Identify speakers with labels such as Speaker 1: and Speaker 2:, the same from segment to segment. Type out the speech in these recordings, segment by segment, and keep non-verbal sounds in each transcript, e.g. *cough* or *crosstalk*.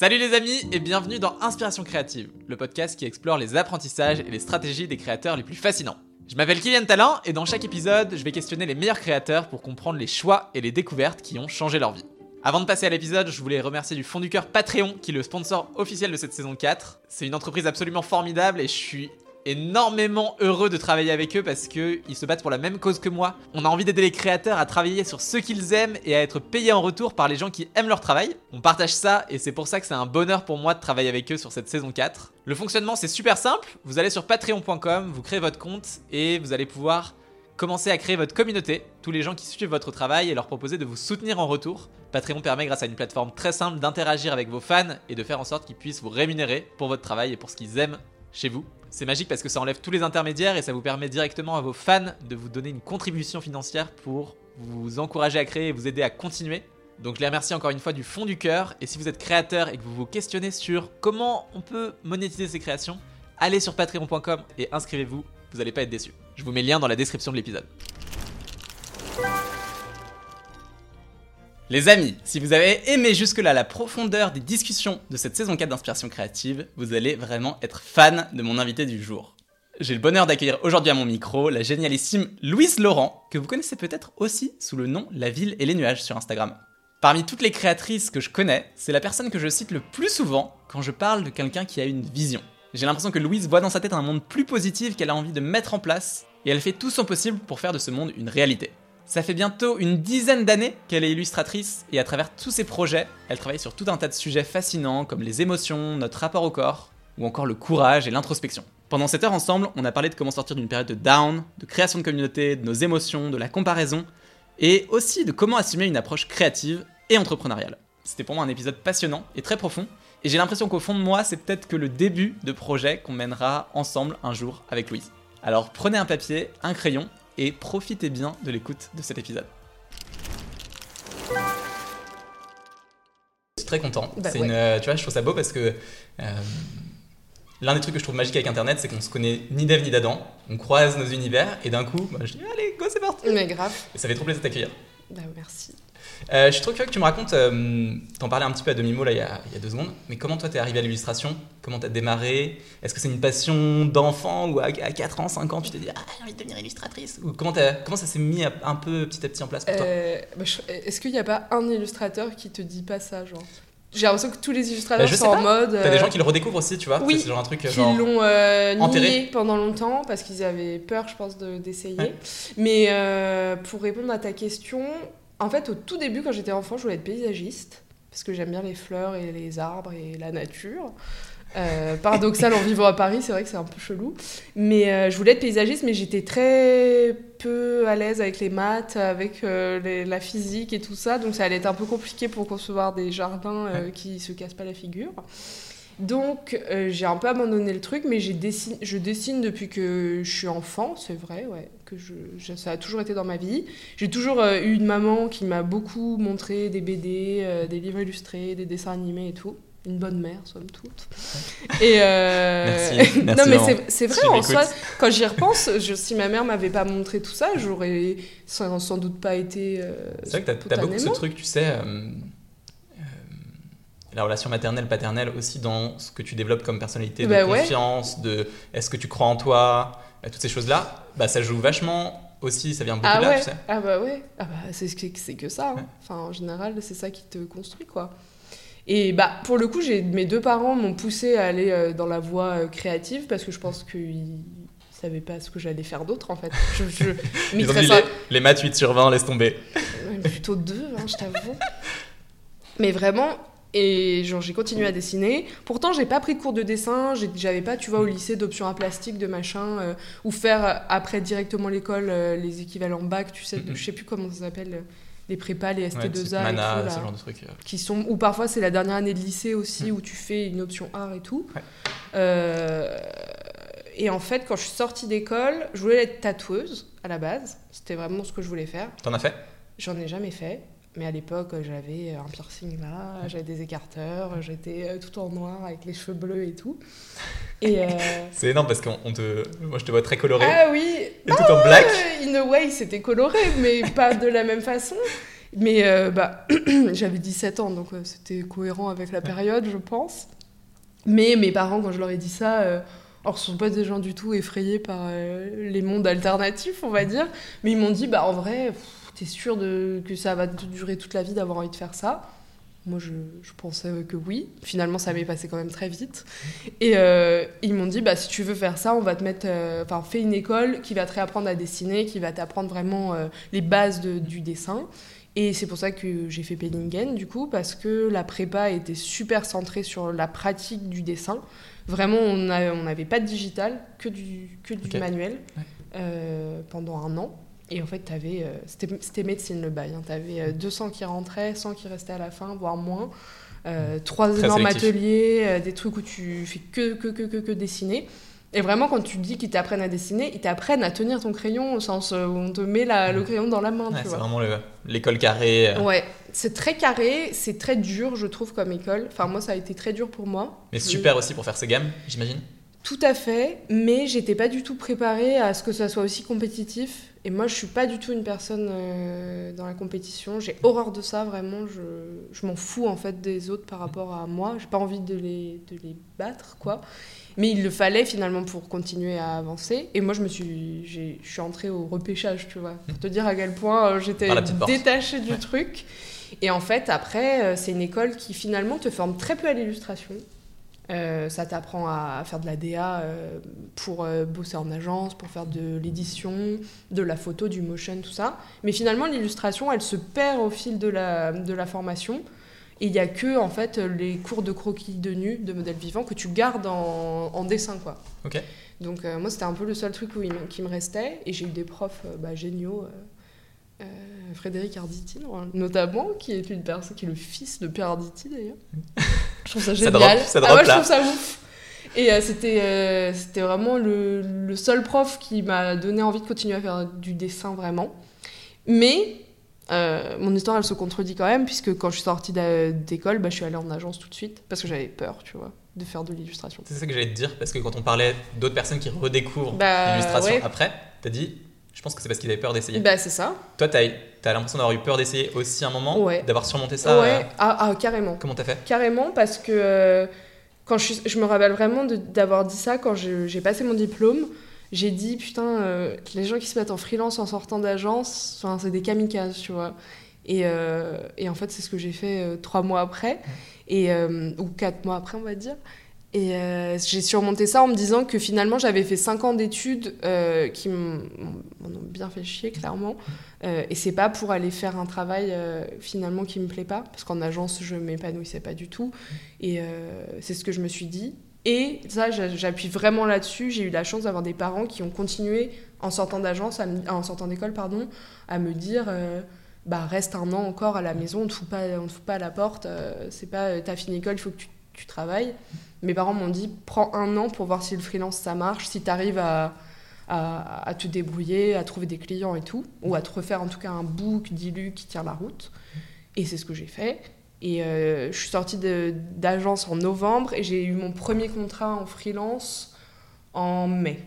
Speaker 1: Salut les amis et bienvenue dans Inspiration créative, le podcast qui explore les apprentissages et les stratégies des créateurs les plus fascinants. Je m'appelle Kylian Talent et dans chaque épisode, je vais questionner les meilleurs créateurs pour comprendre les choix et les découvertes qui ont changé leur vie. Avant de passer à l'épisode, je voulais remercier du fond du cœur Patreon qui est le sponsor officiel de cette saison 4. C'est une entreprise absolument formidable et je suis énormément heureux de travailler avec eux parce qu'ils se battent pour la même cause que moi. On a envie d'aider les créateurs à travailler sur ce qu'ils aiment et à être payés en retour par les gens qui aiment leur travail. On partage ça et c'est pour ça que c'est un bonheur pour moi de travailler avec eux sur cette saison 4. Le fonctionnement c'est super simple, vous allez sur patreon.com, vous créez votre compte et vous allez pouvoir commencer à créer votre communauté, tous les gens qui suivent votre travail et leur proposer de vous soutenir en retour. Patreon permet grâce à une plateforme très simple d'interagir avec vos fans et de faire en sorte qu'ils puissent vous rémunérer pour votre travail et pour ce qu'ils aiment chez vous. C'est magique parce que ça enlève tous les intermédiaires et ça vous permet directement à vos fans de vous donner une contribution financière pour vous encourager à créer et vous aider à continuer. Donc je les remercie encore une fois du fond du cœur et si vous êtes créateur et que vous vous questionnez sur comment on peut monétiser ses créations, allez sur patreon.com et inscrivez-vous, vous n'allez pas être déçus. Je vous mets le lien dans la description de l'épisode. Les amis, si vous avez aimé jusque-là la profondeur des discussions de cette saison 4 d'Inspiration Créative, vous allez vraiment être fan de mon invité du jour. J'ai le bonheur d'accueillir aujourd'hui à mon micro la génialissime Louise Laurent, que vous connaissez peut-être aussi sous le nom La Ville et les Nuages sur Instagram. Parmi toutes les créatrices que je connais, c'est la personne que je cite le plus souvent quand je parle de quelqu'un qui a une vision. J'ai l'impression que Louise voit dans sa tête un monde plus positif qu'elle a envie de mettre en place, et elle fait tout son possible pour faire de ce monde une réalité. Ça fait bientôt une dizaine d'années qu'elle est illustratrice et à travers tous ses projets, elle travaille sur tout un tas de sujets fascinants comme les émotions, notre rapport au corps ou encore le courage et l'introspection. Pendant cette heure ensemble, on a parlé de comment sortir d'une période de down, de création de communauté, de nos émotions, de la comparaison et aussi de comment assumer une approche créative et entrepreneuriale. C'était pour moi un épisode passionnant et très profond et j'ai l'impression qu'au fond de moi, c'est peut-être que le début de projet qu'on mènera ensemble un jour avec Louise. Alors prenez un papier, un crayon et profitez bien de l'écoute de cet épisode. Je suis très content.
Speaker 2: Bah
Speaker 1: c'est
Speaker 2: ouais.
Speaker 1: une, euh, tu vois, je trouve ça beau parce que euh, l'un des trucs que je trouve magique avec Internet, c'est qu'on se connaît ni d'Ève ni d'Adam. On croise nos univers et d'un coup, bah, je dis allez, go, c'est parti.
Speaker 2: Mais grave.
Speaker 1: Et ça fait trop plaisir de t'accueillir.
Speaker 2: Bah, merci.
Speaker 1: Euh, je suis trop curieux que tu me racontes, euh, t'en parlais un petit peu à demi-mot là il y, a, il y a deux secondes, mais comment toi t'es arrivé à l'illustration? Comment t'as démarré? Est-ce que c'est une passion d'enfant ou à, à 4 ans, 5 ans tu t'es dit ah j'ai envie de devenir illustratrice? Ou comment, comment ça s'est mis à- un peu petit à petit en place pour toi?
Speaker 2: Euh, bah, Est-ce qu'il n'y a pas un illustrateur qui te dit pas ça, genre? J'ai l'impression que tous les
Speaker 1: Bah,
Speaker 2: illustrateurs sont en mode.
Speaker 1: T'as des
Speaker 2: euh,
Speaker 1: gens qui le redécouvrent aussi, tu vois
Speaker 2: oui,
Speaker 1: C'est genre un truc
Speaker 2: qui
Speaker 1: genre.
Speaker 2: l'ont euh, nié pendant longtemps parce qu'ils avaient peur, je pense, de- d'essayer.
Speaker 1: Ouais.
Speaker 2: Mais euh, pour répondre à ta question, en fait, au tout début, quand j'étais enfant, je voulais être paysagiste parce que j'aime bien les fleurs et les arbres et la nature. Euh, *laughs* paradoxal en vivant à Paris, c'est vrai que c'est un peu chelou. Mais euh, je voulais être paysagiste, mais j'étais très peu à l'aise avec les maths, avec euh, les- la physique et tout ça. Donc ça allait être un peu compliqué pour concevoir des jardins qui se cassent pas la figure. Donc euh, j'ai un peu abandonné le truc, mais dessine, je dessine depuis que je suis enfant, c'est vrai, ouais, que je, je- ça a toujours été dans ma vie. J'ai toujours euh, eu une maman qui m'a beaucoup montré des BD, euh, des livres illustrés, des dessins animés et tout. Une bonne mère, somme toute. *laughs* Et
Speaker 1: Merci, *laughs* merci,
Speaker 2: non, mais c'est- vrai
Speaker 1: Si
Speaker 2: en soi. Quand j'y repense, je- si ma mère m'avait pas montré tout ça, j'aurais sans, sans doute pas été.
Speaker 1: C'est vrai que t'as, beaucoup ce truc, tu sais. La relation maternelle-paternelle aussi dans ce que tu développes comme personnalité, de
Speaker 2: Bah ouais.
Speaker 1: confiance, de est-ce que tu crois en toi, euh, toutes ces choses-là, bah ça joue vachement aussi, ça vient beaucoup
Speaker 2: Ah
Speaker 1: de là,
Speaker 2: ouais,
Speaker 1: tu sais.
Speaker 2: ah bah ouais, ah bah c'est ce que- c'est que ça. hein.
Speaker 1: Ouais.
Speaker 2: Enfin, en général, c'est ça qui te construit, quoi. Et bah, pour le coup, j'ai mes deux parents m'ont poussé à aller euh, dans la voie euh, créative parce que je pense qu'ils savaient pas ce que j'allais faire d'autre, en fait. Je, je *laughs*
Speaker 1: Ils ont dit
Speaker 2: ça-
Speaker 1: les, les maths 8 sur 20, laisse tomber.
Speaker 2: Plutôt deux, hein, je t'avoue. Mais vraiment, et genre j'ai continué à dessiner. Pourtant, j'ai pas pris de cours de dessin. J'avais pas, tu vois, au lycée d'options à plastique, de machin, euh, ou faire euh, après directement l'école euh, les équivalents bac, tu sais, de- je sais plus comment ça s'appelle, les prépas, les
Speaker 1: Ouais,
Speaker 2: ST2A
Speaker 1: c'est
Speaker 2: et tout,
Speaker 1: mana,
Speaker 2: là,
Speaker 1: ce genre de truc. euh.
Speaker 2: qui sont, ou parfois c'est la dernière année de lycée aussi
Speaker 1: Mhm.
Speaker 2: où tu fais une option art et tout.
Speaker 1: Ouais.
Speaker 2: Euh, et en fait, quand je suis sortie d'école, je voulais être tatoueuse à la base. C'était vraiment ce que je voulais faire.
Speaker 1: T'en as fait?
Speaker 2: J'en ai jamais fait, mais à l'époque j'avais un piercing là, j'avais des écarteurs, j'étais euh, tout en noir avec les cheveux bleus et tout. Et euh, *laughs*
Speaker 1: C'est énorme parce te. Moi je te vois très coloré.
Speaker 2: ah oui,
Speaker 1: et tout en black.
Speaker 2: euh, in a way c'était coloré, mais pas de la même façon. Mais euh, bah, *clears throat* j'avais 17 ans, donc euh, c'était cohérent avec la période, je pense. Mais mes parents, quand je leur ai dit ça, euh, alors ce sont pas des gens du tout effrayés par euh, les mondes alternatifs, on va dire, mais ils m'ont dit, bah en vrai, pff, t'es sûr de, que ça va te durer toute la vie d'avoir envie de faire ça? Moi, je, je pensais que oui. Finalement, ça m'est passé quand même très vite. Et euh, ils m'ont dit, bah, si tu veux faire ça, on va te mettre... euh, Enfin, fais une école qui va te réapprendre à dessiner, qui va t'apprendre vraiment euh, les bases de- du dessin. Et c'est pour ça que j'ai fait Pellingen, du coup, parce que la prépa était super centrée sur la pratique du dessin. Vraiment, on n'avait pas de digital, que du, que du manuel,
Speaker 1: Ouais.
Speaker 2: pendant un an. Et en fait, t'avais, euh, c'était c'était médecine le bail. Tu avais 200 qui rentraient, 100 qui restaient à la fin, voire moins. Euh, trois
Speaker 1: Très
Speaker 2: énormes
Speaker 1: sélectif.
Speaker 2: ateliers, euh, des trucs où tu fais que, que, que, que, que dessiner. Et vraiment, quand tu dis qu'ils t'apprennent à dessiner, ils t'apprennent à tenir ton crayon au sens où on te met la- le crayon dans la main.
Speaker 1: Ouais, c'est vraiment le- l'école carrée. euh,
Speaker 2: Ouais, c'est très carré, c'est très dur, je trouve, comme école. Enfin, moi, ça a été très dur pour moi.
Speaker 1: Mais super aussi pour faire ses gammes, j'imagine.
Speaker 2: Tout à fait, mais j'étais pas du tout préparée à ce que ça soit aussi compétitif. Et moi, je suis pas du tout une personne euh, dans la compétition. J'ai horreur de ça, vraiment. Je, je m'en fous en fait des autres par rapport à moi. J'ai pas envie de les, de les battre, quoi. Mais il le fallait finalement pour continuer à avancer. Et moi, je me suis, j'ai- je suis entrée au repêchage, tu vois, pour te dire à quel point euh, j'étais détachée du
Speaker 1: Ouais.
Speaker 2: truc. Et en fait, après, euh, c'est une école qui finalement te forme très peu à l'illustration. Euh, ça t'apprend à faire de la DA euh, pour euh, bosser en agence, pour faire de l'édition, de la photo, du motion, tout ça. Mais finalement, l'illustration, elle se perd au fil de la, de la formation. Et il n'y a que en fait, les cours de croquis de nu, de modèles vivants, que tu gardes en, en dessin. Quoi.
Speaker 1: Ok.
Speaker 2: Donc moi, c'était un peu le seul truc où il me- qui me restait. Et j'ai eu des profs bah, géniaux. Frédéric Arditi, notamment, qui est une personne qui est le fils de Pierre Arditi d'ailleurs. *laughs* Je trouve ça
Speaker 1: Ça
Speaker 2: génial.
Speaker 1: drop, ça
Speaker 2: ah
Speaker 1: drop
Speaker 2: ouais, je trouve ça ouf. Et euh, c'était euh, c'était vraiment le, le seul prof qui m'a donné envie de continuer à faire du dessin vraiment. Mais euh, mon histoire, elle se contredit quand même, puisque quand je suis sortie d'école, bah, je suis allée en agence tout de suite, parce que j'avais peur, tu vois, de faire de l'illustration.
Speaker 1: C'est ça que j'allais te dire, parce que quand on parlait d'autres personnes qui redécouvrent
Speaker 2: Bah,
Speaker 1: l'illustration
Speaker 2: ouais.
Speaker 1: après, t'as dit, je pense que c'est parce qu'ils avaient peur d'essayer.
Speaker 2: Bah, c'est ça.
Speaker 1: Toi, t'as as, l'impression d'avoir eu peur d'essayer aussi un moment,
Speaker 2: Ouais.
Speaker 1: d'avoir surmonté ça.
Speaker 2: ouais,
Speaker 1: euh,
Speaker 2: ah, ah, carrément.
Speaker 1: comment t'as fait?
Speaker 2: Carrément, parce que euh, quand je, je me rappelle vraiment d'avoir dit ça quand j'ai passé mon diplôme. J'ai dit, putain, euh, les gens qui se mettent en freelance en sortant d'agence, c'est des kamikazes, tu vois. Et, et en fait, c'est ce que j'ai fait trois mois après, et, ou quatre mois après, on va dire. Et euh, j'ai surmonté ça en me disant que finalement, j'avais fait cinq ans d'études euh, qui m'ont bien fait chier, clairement. Euh, et c'est pas pour aller faire un travail euh, finalement qui me plaît pas, parce qu'en agence, je m'épanouissais pas du tout. Et euh, c'est ce que je me suis dit. Et ça, j'a- j'appuie vraiment là-dessus. J'ai eu la chance d'avoir des parents qui ont continué en sortant d'agence, en sortant d'école, pardon, à me dire. bah, reste un an encore à la maison, on te te fout pas à la porte, c'est pas t'as fini l'école, il faut que tu, tu travailles. Mes parents m'ont dit prends un an pour voir si le freelance ça marche, si tu arrives à, à, te débrouiller, à trouver des clients et tout, ou à te refaire en tout cas un book dilu qui tient la route. Et c'est ce que j'ai fait. Et euh, je suis sortie d'agence en novembre et j'ai eu mon premier contrat en freelance en mai.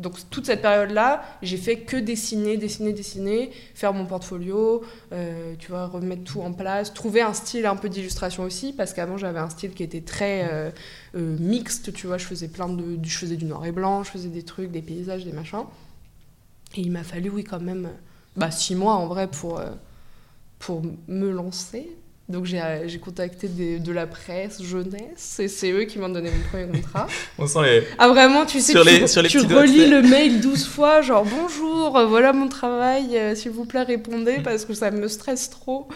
Speaker 2: Donc toute cette période-là, j'ai fait que dessiner, dessiner, dessiner, faire mon portfolio, euh, tu vois, remettre tout en place, trouver un style un peu d'illustration aussi, parce qu'avant j'avais un style qui était très euh, euh, mixte, tu vois, je faisais plein de, je faisais du noir et blanc, je faisais des trucs, des paysages, des machins. Et il m'a fallu, oui, quand même, bah, six mois en vrai pour, pour me lancer. Donc j'ai euh, contacté des- de la presse jeunesse et c'est eux qui m'ont donné mon premier contrat. *laughs*
Speaker 1: On sent les.
Speaker 2: Ah vraiment, tu sais,
Speaker 1: Sur
Speaker 2: tu,
Speaker 1: les- sur les
Speaker 2: tu
Speaker 1: petits doigts, tu
Speaker 2: relis le mail 12 fois, genre bonjour, euh, voilà mon travail, euh, s'il vous plaît répondez *laughs* parce que ça me stresse trop.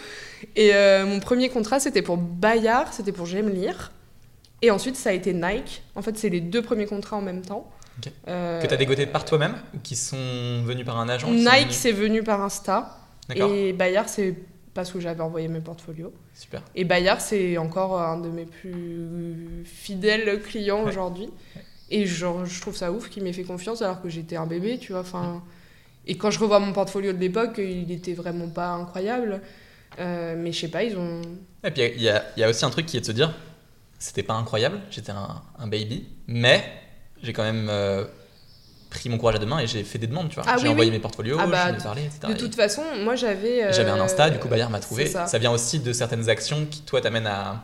Speaker 2: Et euh, mon premier contrat c'était pour Bayard, c'était pour J'aime lire. Et ensuite ça a été Nike. En fait c'est les deux premiers contrats en même temps. Euh,
Speaker 1: Que t'as dégoté par toi-même ou qui sont venus par un agent
Speaker 2: Nike
Speaker 1: venus-
Speaker 2: c'est venu par Insta et Bayard c'est parce que j'avais envoyé mes portfolios.
Speaker 1: Super.
Speaker 2: Et Bayard, c'est encore un de mes plus fidèles clients
Speaker 1: Ouais.
Speaker 2: aujourd'hui. Et genre, je trouve ça ouf qu'il m'ait fait confiance alors que j'étais un bébé, tu vois. Enfin, et quand je revois mon portfolio de l'époque, il était vraiment pas incroyable. Euh, mais je sais pas, ils ont.
Speaker 1: Et puis il y, a- il y a aussi un truc qui est de se dire, c'était pas incroyable, j'étais un, un baby, mais j'ai quand même euh, pris mon courage à deux mains et j'ai fait des demandes, tu vois.
Speaker 2: Ah
Speaker 1: j'ai
Speaker 2: oui,
Speaker 1: envoyé
Speaker 2: oui.
Speaker 1: mes portfolios,
Speaker 2: Ah bah,
Speaker 1: ai parlé, etc.
Speaker 2: De toute façon, moi j'avais. euh,
Speaker 1: J'avais un Insta, du coup Bayard m'a trouvé.
Speaker 2: c'est
Speaker 1: Ça.
Speaker 2: ça.
Speaker 1: vient aussi de certaines actions qui, toi, t'amènent à,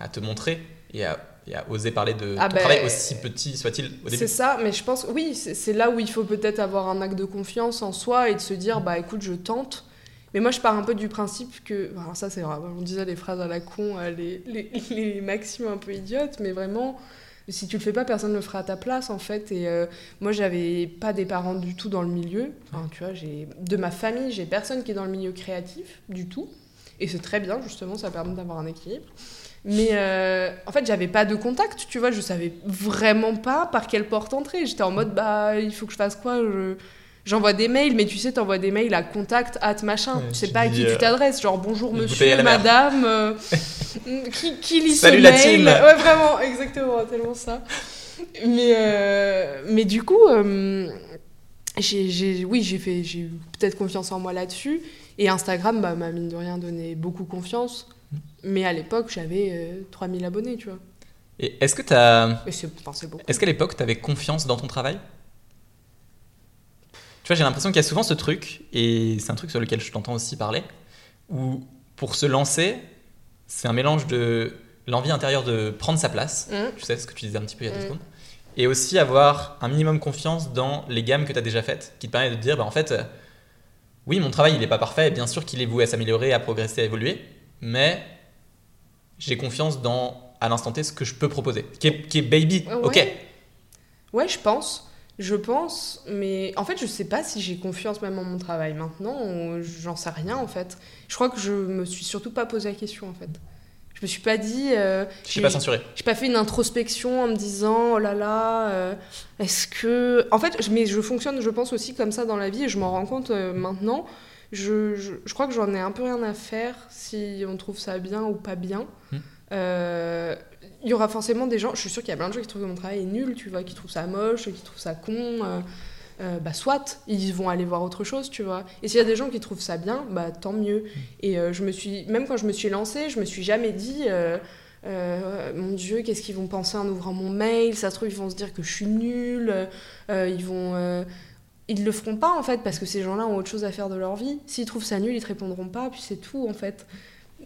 Speaker 1: à te montrer et à, et à oser parler de
Speaker 2: Ah
Speaker 1: ton
Speaker 2: bah,
Speaker 1: travail, aussi petit soit-il au
Speaker 2: C'est
Speaker 1: début.
Speaker 2: ça, mais je pense, oui, c'est c'est là où il faut peut-être avoir un acte de confiance en soi et de se dire, bah écoute, je tente. Mais moi, je pars un peu du principe que. Alors, ça, c'est vrai, on disait les phrases à la con, euh, les, les, les maximes un peu idiotes, mais vraiment, si tu le fais pas, personne ne le fera à ta place, en fait. Et euh, moi, j'avais pas des parents du tout dans le milieu. Enfin, tu vois, j'ai de ma famille, j'ai personne qui est dans le milieu créatif, du tout. Et c'est très bien, justement, ça permet d'avoir un équilibre. Mais euh, en fait, j'avais pas de contact, tu vois, je savais vraiment pas par quelle porte entrer. J'étais en mode, bah, il faut que je fasse quoi? J'envoie des mails, mais tu sais, t'envoies des mails à contact, at machin.
Speaker 1: Ouais,
Speaker 2: tu sais
Speaker 1: tu
Speaker 2: pas à qui
Speaker 1: euh,
Speaker 2: tu t'adresses. Genre, bonjour
Speaker 1: une
Speaker 2: monsieur, madame. euh, *laughs* qui, qui lit
Speaker 1: Salut
Speaker 2: ce
Speaker 1: la
Speaker 2: mail
Speaker 1: team.
Speaker 2: Ouais, vraiment, exactement, tellement ça. Mais, euh, mais du coup, euh, j'ai, oui, j'ai fait, j'ai eu peut-être confiance en moi là-dessus. Et Instagram bah, m'a mine de rien donné beaucoup confiance. Mais à l'époque, j'avais euh, 3000 abonnés, tu vois.
Speaker 1: Et est-ce que t'as. Est-ce qu'à l'époque, tu avais confiance dans ton travail? Vois, j'ai l'impression qu'il y a souvent ce truc, et c'est un truc sur lequel je t'entends aussi parler, où pour se lancer, c'est un mélange de l'envie intérieure de prendre sa place,
Speaker 2: Mmh.
Speaker 1: tu sais ce que tu disais un petit peu il y a deux
Speaker 2: Mm.
Speaker 1: secondes, et aussi avoir un minimum confiance dans les gammes que tu as déjà faites, qui te permet de te dire, bah, en fait, euh, oui, mon travail, il n'est pas parfait, et bien sûr qu'il est voué à s'améliorer, à progresser, à évoluer, mais j'ai confiance dans, à l'instant T, ce que je peux proposer, qui est, qui est baby,
Speaker 2: Ouais.
Speaker 1: ok?
Speaker 2: Ouais, je pense. Je pense, mais en fait, je sais pas si j'ai confiance même en mon travail maintenant. ou J'en sais rien en fait. Je crois que je me suis surtout pas posé la question en fait. Je me suis pas dit. euh,
Speaker 1: Je
Speaker 2: j'ai
Speaker 1: suis pas censuré.
Speaker 2: j'ai pas fait une introspection en me disant oh là là, euh, est-ce que. En fait, je- mais je fonctionne, je pense aussi comme ça dans la vie et je m'en rends compte euh, maintenant. Je, je, je crois que j'en ai un peu rien à faire si on trouve ça bien ou pas bien.
Speaker 1: Hmm.
Speaker 2: Euh, Il y aura forcément des gens, je suis sûre qu'il y a plein de gens qui trouvent que mon travail est nul, tu vois, qui trouvent ça moche, qui trouvent ça con. euh, euh, bah soit ils vont aller voir autre chose tu vois. Et s'il y a des gens qui trouvent ça bien bah tant mieux. Et euh, je me suis même quand je me suis lancée je me suis jamais dit mon dieu qu'est-ce qu'ils vont penser en ouvrant mon mail? Ça se trouve ils vont se dire que je suis nulle ils vont ils le feront pas en fait parce que ces gens-là ont autre chose à faire de leur vie. S'ils trouvent ça nul ils te répondront pas puis c'est tout en fait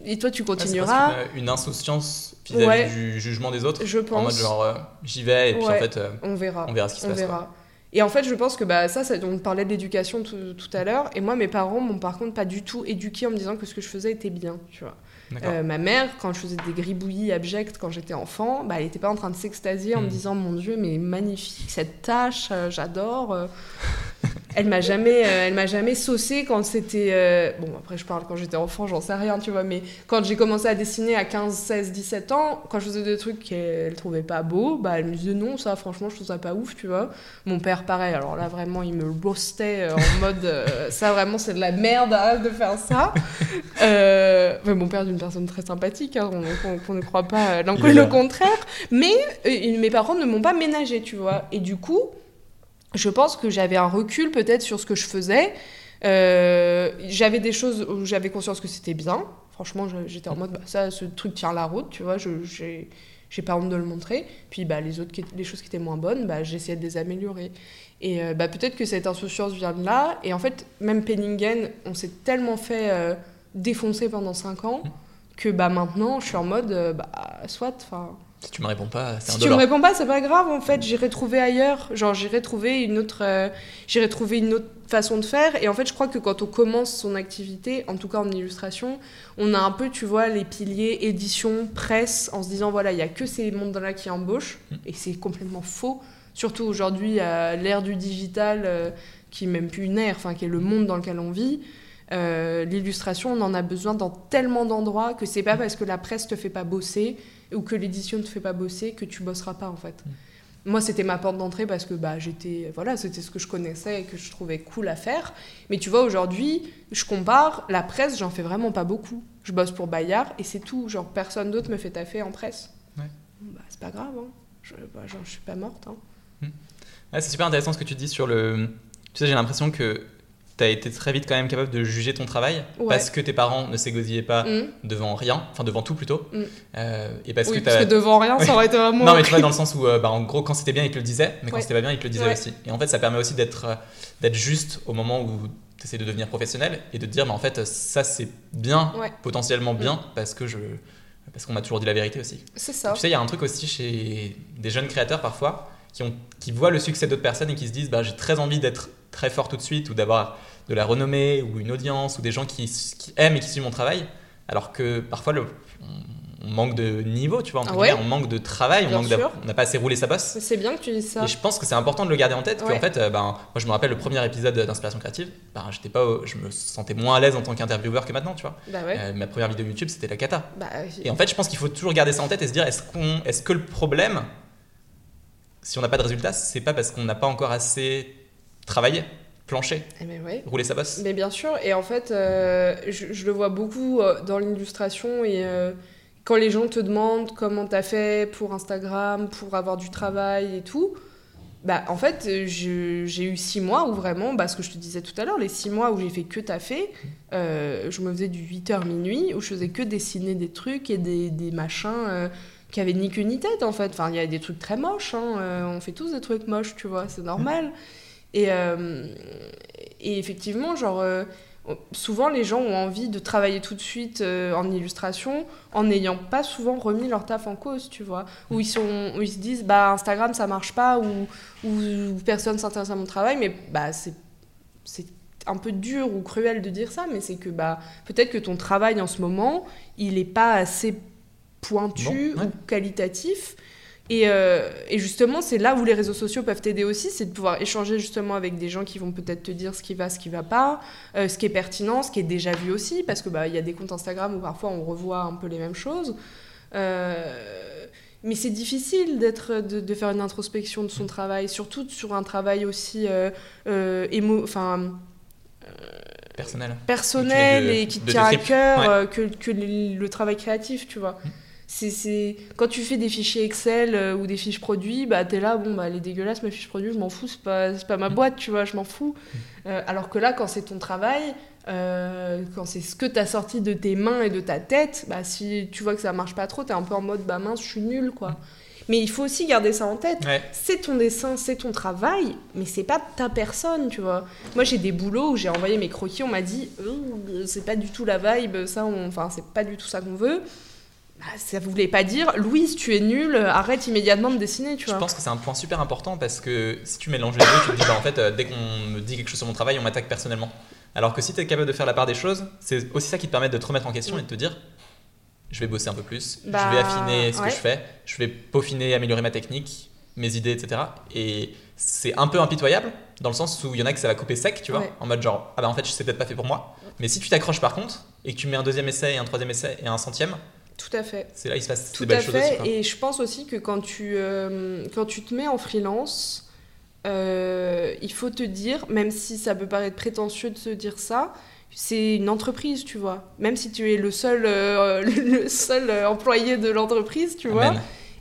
Speaker 2: et toi tu continueras
Speaker 1: une, une insouciance vis-à-vis
Speaker 2: Ouais.
Speaker 1: du jugement des autres.
Speaker 2: je
Speaker 1: En
Speaker 2: pense
Speaker 1: mode genre, euh, j'y vais et puis en fait, euh,
Speaker 2: on verra
Speaker 1: on verra ce qui se
Speaker 2: on
Speaker 1: passe.
Speaker 2: verra. Et en fait, je pense que bah, ça, ça, on parlait de l'éducation tout, tout à l'heure. Et moi, mes parents m'ont par contre pas du tout éduqué en me disant que ce que je faisais était bien. Tu vois. Euh, ma mère, quand je faisais des gribouillis abjects quand j'étais enfant, bah, elle n'était pas en train de s'extasier en me
Speaker 1: Hmm.
Speaker 2: disant Mon Dieu, mais magnifique cette tâche, euh, j'adore. euh. *laughs* elle m'a jamais, euh, elle m'a jamais saucé quand c'était. Bon, après, je parle quand j'étais enfant, j'en sais rien, tu vois, mais quand j'ai commencé à dessiner à 15, 16, 17 ans, quand je faisais des trucs qu'elle trouvait pas beaux, bah, elle me disait non, ça, franchement, je trouve ça pas ouf, tu vois. Mon père, pareil, alors là, vraiment, il me roastait en *laughs* mode ça, vraiment, c'est de la merde, arrête de faire ça. Mon père est une personne très sympathique, hein, on, qu'on- ne croit pas euh, l'un le contraire, mais euh, mes parents ne m'ont pas ménagé, tu vois. Et du coup, je pense que j'avais un recul peut-être sur ce que je faisais. Euh, j'avais des choses où j'avais conscience que c'était bien. Franchement, j'étais en mode, bah, ça, ce truc tient la route, tu vois, je- j'ai j'ai pas honte de le montrer. Puis bah, les autres, les choses qui étaient moins bonnes, bah, j'essayais de les améliorer. Et euh, bah, peut-être que cette insouciance vient de là. Et en fait, même Penningen, on s'est tellement fait euh, défoncer pendant 5 ans que bah, maintenant, je suis en mode, euh, bah, soit, enfin,
Speaker 1: Si tu me réponds pas, c'est un
Speaker 2: si tu me réponds pas, c'est pas grave en fait. J'irai trouver ailleurs. Genre j'irai trouver une autre, euh, j'irai trouver une autre façon de faire. Et en fait, je crois que quand on commence son activité, en tout cas en illustration, on a un peu, tu vois, les piliers édition, presse, en se disant voilà, il y a que ces mondes-là qui embauchent.
Speaker 1: Mm.
Speaker 2: Et c'est complètement faux. Surtout aujourd'hui à l'ère du digital, euh, qui est même plus une ère, enfin qui est le monde dans lequel on vit. Euh, L'illustration, on en a besoin dans tellement d'endroits que c'est pas parce que la presse te fait pas bosser ou que l'édition ne te fait pas bosser que tu bosseras pas en fait. Moi, c'était ma porte d'entrée parce que bah, j'étais voilà, c'était ce que je connaissais et que je trouvais cool à faire. Mais tu vois, aujourd'hui, je compare, la presse, j'en fais vraiment pas beaucoup. Je bosse pour Bayard et c'est tout. Genre, personne d'autre me fait taffer en presse.
Speaker 1: Ouais.
Speaker 2: Bah, c'est pas grave, hein. je, bah, genre, je suis pas morte. Hein.
Speaker 1: Ouais, c'est super intéressant ce que tu dis sur le. Tu sais, j'ai l'impression que t'as été très vite quand même capable de juger ton travail
Speaker 2: Ouais.
Speaker 1: parce que tes parents ne s'égosillaient pas
Speaker 2: Mm.
Speaker 1: devant rien, enfin devant tout plutôt,
Speaker 2: Mm.
Speaker 1: Euh, et parce
Speaker 2: oui,
Speaker 1: que
Speaker 2: parce
Speaker 1: t'as
Speaker 2: que devant rien, ça aurait été vraiment.
Speaker 1: non mais tu vois dans le sens où euh, bah, en gros quand c'était bien ils te le disaient mais quand
Speaker 2: Ouais.
Speaker 1: c'était pas bien ils te le disaient
Speaker 2: Ouais.
Speaker 1: aussi et en fait ça permet aussi d'être euh, juste au moment où tu essaies de devenir professionnel et de te dire mais en fait ça c'est bien potentiellement bien parce que je parce qu'on m'a toujours dit la vérité aussi
Speaker 2: C'est ça.
Speaker 1: tu sais il y a un truc aussi chez des jeunes créateurs parfois qui ont qui voient le succès d'autres personnes et qui se disent bah j'ai très envie d'être très fort tout de suite ou d'avoir de la renommée ou une audience ou des gens qui, qui aiment et qui suivent mon travail alors que parfois le on manque de niveau, tu vois, entre
Speaker 2: Ah ouais
Speaker 1: on manque de travail, on manque on n'a pas assez roulé sa bosse.
Speaker 2: C'est bien que tu dises ça.
Speaker 1: Et je pense que c'est important de le garder en tête.
Speaker 2: Ouais.
Speaker 1: Qu'en fait, euh, ben, moi je me rappelle le premier épisode d'inspiration créative, ben, j'étais pas, je me sentais moins à l'aise en tant qu'intervieweur que maintenant, tu vois.
Speaker 2: Bah ouais.
Speaker 1: Euh, ma première vidéo YouTube, c'était la cata.
Speaker 2: Bah,
Speaker 1: Et en fait, je pense qu'il faut toujours garder ça en tête et se dire est-ce qu'on, est-ce que le problème, si on n'a pas de résultat, c'est pas parce qu'on n'a pas encore assez travaillé, planché,
Speaker 2: eh ben ouais.
Speaker 1: roulé sa bosse.
Speaker 2: Mais bien sûr, et en fait, euh, je, je le vois beaucoup euh, dans l'illustration et euh, quand les gens te demandent comment t'as fait pour Instagram, pour avoir du travail et tout, bah en fait, j'ai eu six mois où vraiment, bah, ce que je te disais tout à l'heure, les six mois où j'ai fait que taffer, euh, je me faisais du 8h minuit où je faisais que dessiner des trucs et des, des machins qui avaient ni queue ni tête en fait. Enfin, il y a des trucs très moches, hein, on fait tous des trucs moches, tu vois, c'est normal. Et, euh, et effectivement, genre, euh, souvent les gens ont envie de travailler tout de suite euh, en illustration en n'ayant pas souvent remis leur taf en cause, tu vois. Où ils, sont, où ils se disent, bah Instagram ça marche pas, ou, ou personne s'intéresse à mon travail, mais bah c'est un peu dur ou cruel de dire ça, mais c'est que bah peut-être que ton travail en ce moment, il est pas assez pointu
Speaker 1: ouais.
Speaker 2: ou qualitatif. Et, euh, et justement, c'est là où les réseaux sociaux peuvent t'aider aussi, c'est de pouvoir échanger justement avec des gens qui vont peut-être te dire ce qui va, ce qui va pas, euh, ce qui est pertinent, ce qui est déjà vu aussi, parce que bah il y a des comptes Instagram où parfois on revoit un peu les mêmes choses. Euh, mais c'est difficile d'être, de, de faire une introspection de son travail, surtout sur un travail aussi émo, enfin
Speaker 1: Personnel.
Speaker 2: personnel
Speaker 1: de-
Speaker 2: et qui tient à cœur
Speaker 1: Ouais.
Speaker 2: que, que le, le travail créatif, tu vois. C'est, c'est... Quand tu fais des fichiers Excel euh, ou des fiches produits, bah t'es là, bon, bah elle est dégueulasse ma fiche produit, je m'en fous, c'est pas, pas ma boîte, tu vois, je m'en fous. Euh, alors que là, quand c'est ton travail, euh, quand c'est ce que t'as sorti de tes mains et de ta tête, bah si tu vois que ça marche pas trop, t'es un peu en mode, bah mince, je suis nul, quoi. Mais il faut aussi garder ça en tête
Speaker 1: Ouais.
Speaker 2: c'est ton dessin, c'est ton travail, mais c'est pas ta personne, tu vois. Moi, j'ai des boulots où j'ai envoyé mes croquis, on m'a dit, Euh, c'est pas du tout la vibe, ça, enfin, c'est pas du tout ça qu'on veut. Bah, ça voulait pas dire, Louise, tu es nulle, arrête immédiatement de dessiner, tu
Speaker 1: Je
Speaker 2: vois.
Speaker 1: pense que c'est un point super important parce que si tu mélanges les deux, tu te dis bah, en fait, euh, dès qu'on me dit quelque chose sur mon travail, on m'attaque personnellement. Alors que si tu es capable de faire la part des choses, c'est aussi ça qui te permet de te remettre en question et de te dire je vais bosser un peu plus,
Speaker 2: Bah,
Speaker 1: je vais affiner ce
Speaker 2: ouais.
Speaker 1: que je fais, je vais peaufiner, améliorer ma technique, mes idées, etc. Et c'est un peu impitoyable dans le sens où il y en a que ça va couper sec, tu vois,
Speaker 2: Ouais.
Speaker 1: en mode genre ah bah en fait, c'est peut-être pas fait pour moi. Mais si tu t'accroches par contre et que tu mets un deuxième essai, et un troisième essai et un centième,
Speaker 2: Tout à fait.
Speaker 1: c'est là il se passe
Speaker 2: Tout
Speaker 1: belles
Speaker 2: à
Speaker 1: choses
Speaker 2: fait. Et je pense aussi que quand tu, euh, quand tu te mets en freelance, euh, il faut te dire, même si ça peut paraître prétentieux de se dire ça, c'est une entreprise, tu vois. Même si tu es le seul, euh, *laughs* le seul employé de l'entreprise, tu vois.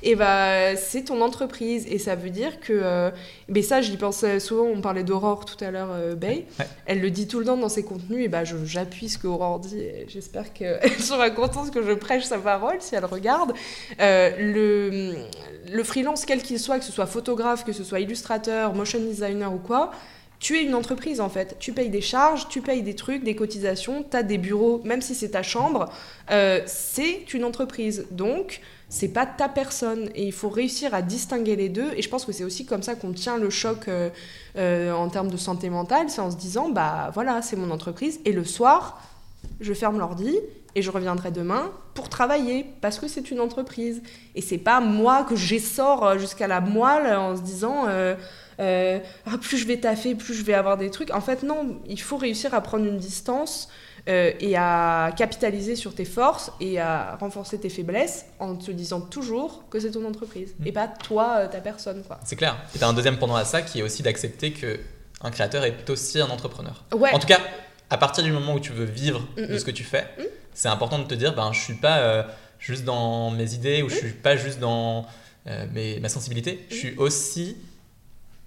Speaker 2: Et bah, c'est ton entreprise. Et ça veut dire que. euh, mais ça, j'y pensais souvent. On parlait d'Aurore tout à l'heure, euh, Bay.
Speaker 1: Ouais.
Speaker 2: Elle le dit tout le temps dans ses contenus. Et bah, j'appuie ce qu'Aurore dit. J'espère qu'elle *laughs* sera contente que je prêche sa parole si elle regarde. Euh, le, le freelance, quel qu'il soit, que ce soit photographe, que ce soit illustrateur, motion designer ou quoi, tu es une entreprise en fait. Tu payes des charges, tu payes des trucs, des cotisations, tu as des bureaux, même si c'est ta chambre, euh, c'est une entreprise. Donc, c'est pas ta personne. Et il faut réussir à distinguer les deux. Et je pense que c'est aussi comme ça qu'on tient le choc euh, euh, en termes de santé mentale. C'est en se disant, bah voilà, c'est mon entreprise. Et le soir, je ferme l'ordi et je reviendrai demain pour travailler parce que c'est une entreprise. Et c'est pas moi que j'essore jusqu'à la moelle en se disant. euh, euh, ah, plus je vais taffer, plus je vais avoir des trucs. En fait, non, il faut réussir à prendre une distance euh, et à capitaliser sur tes forces et à renforcer tes faiblesses en te disant toujours que c'est ton entreprise
Speaker 1: Mm.
Speaker 2: et pas toi, euh, ta personne.
Speaker 1: C'est clair. Et t'as un deuxième pendant à ça qui est aussi d'accepter que un créateur est aussi un entrepreneur.
Speaker 2: Ouais,
Speaker 1: En tout cas, à partir du moment où tu veux vivre
Speaker 2: Mm,
Speaker 1: de
Speaker 2: mm.
Speaker 1: ce que tu fais, c'est important de te dire, ben, je suis pas euh, juste dans mes idées ou je suis pas juste dans mes- ma sensibilité. Je suis aussi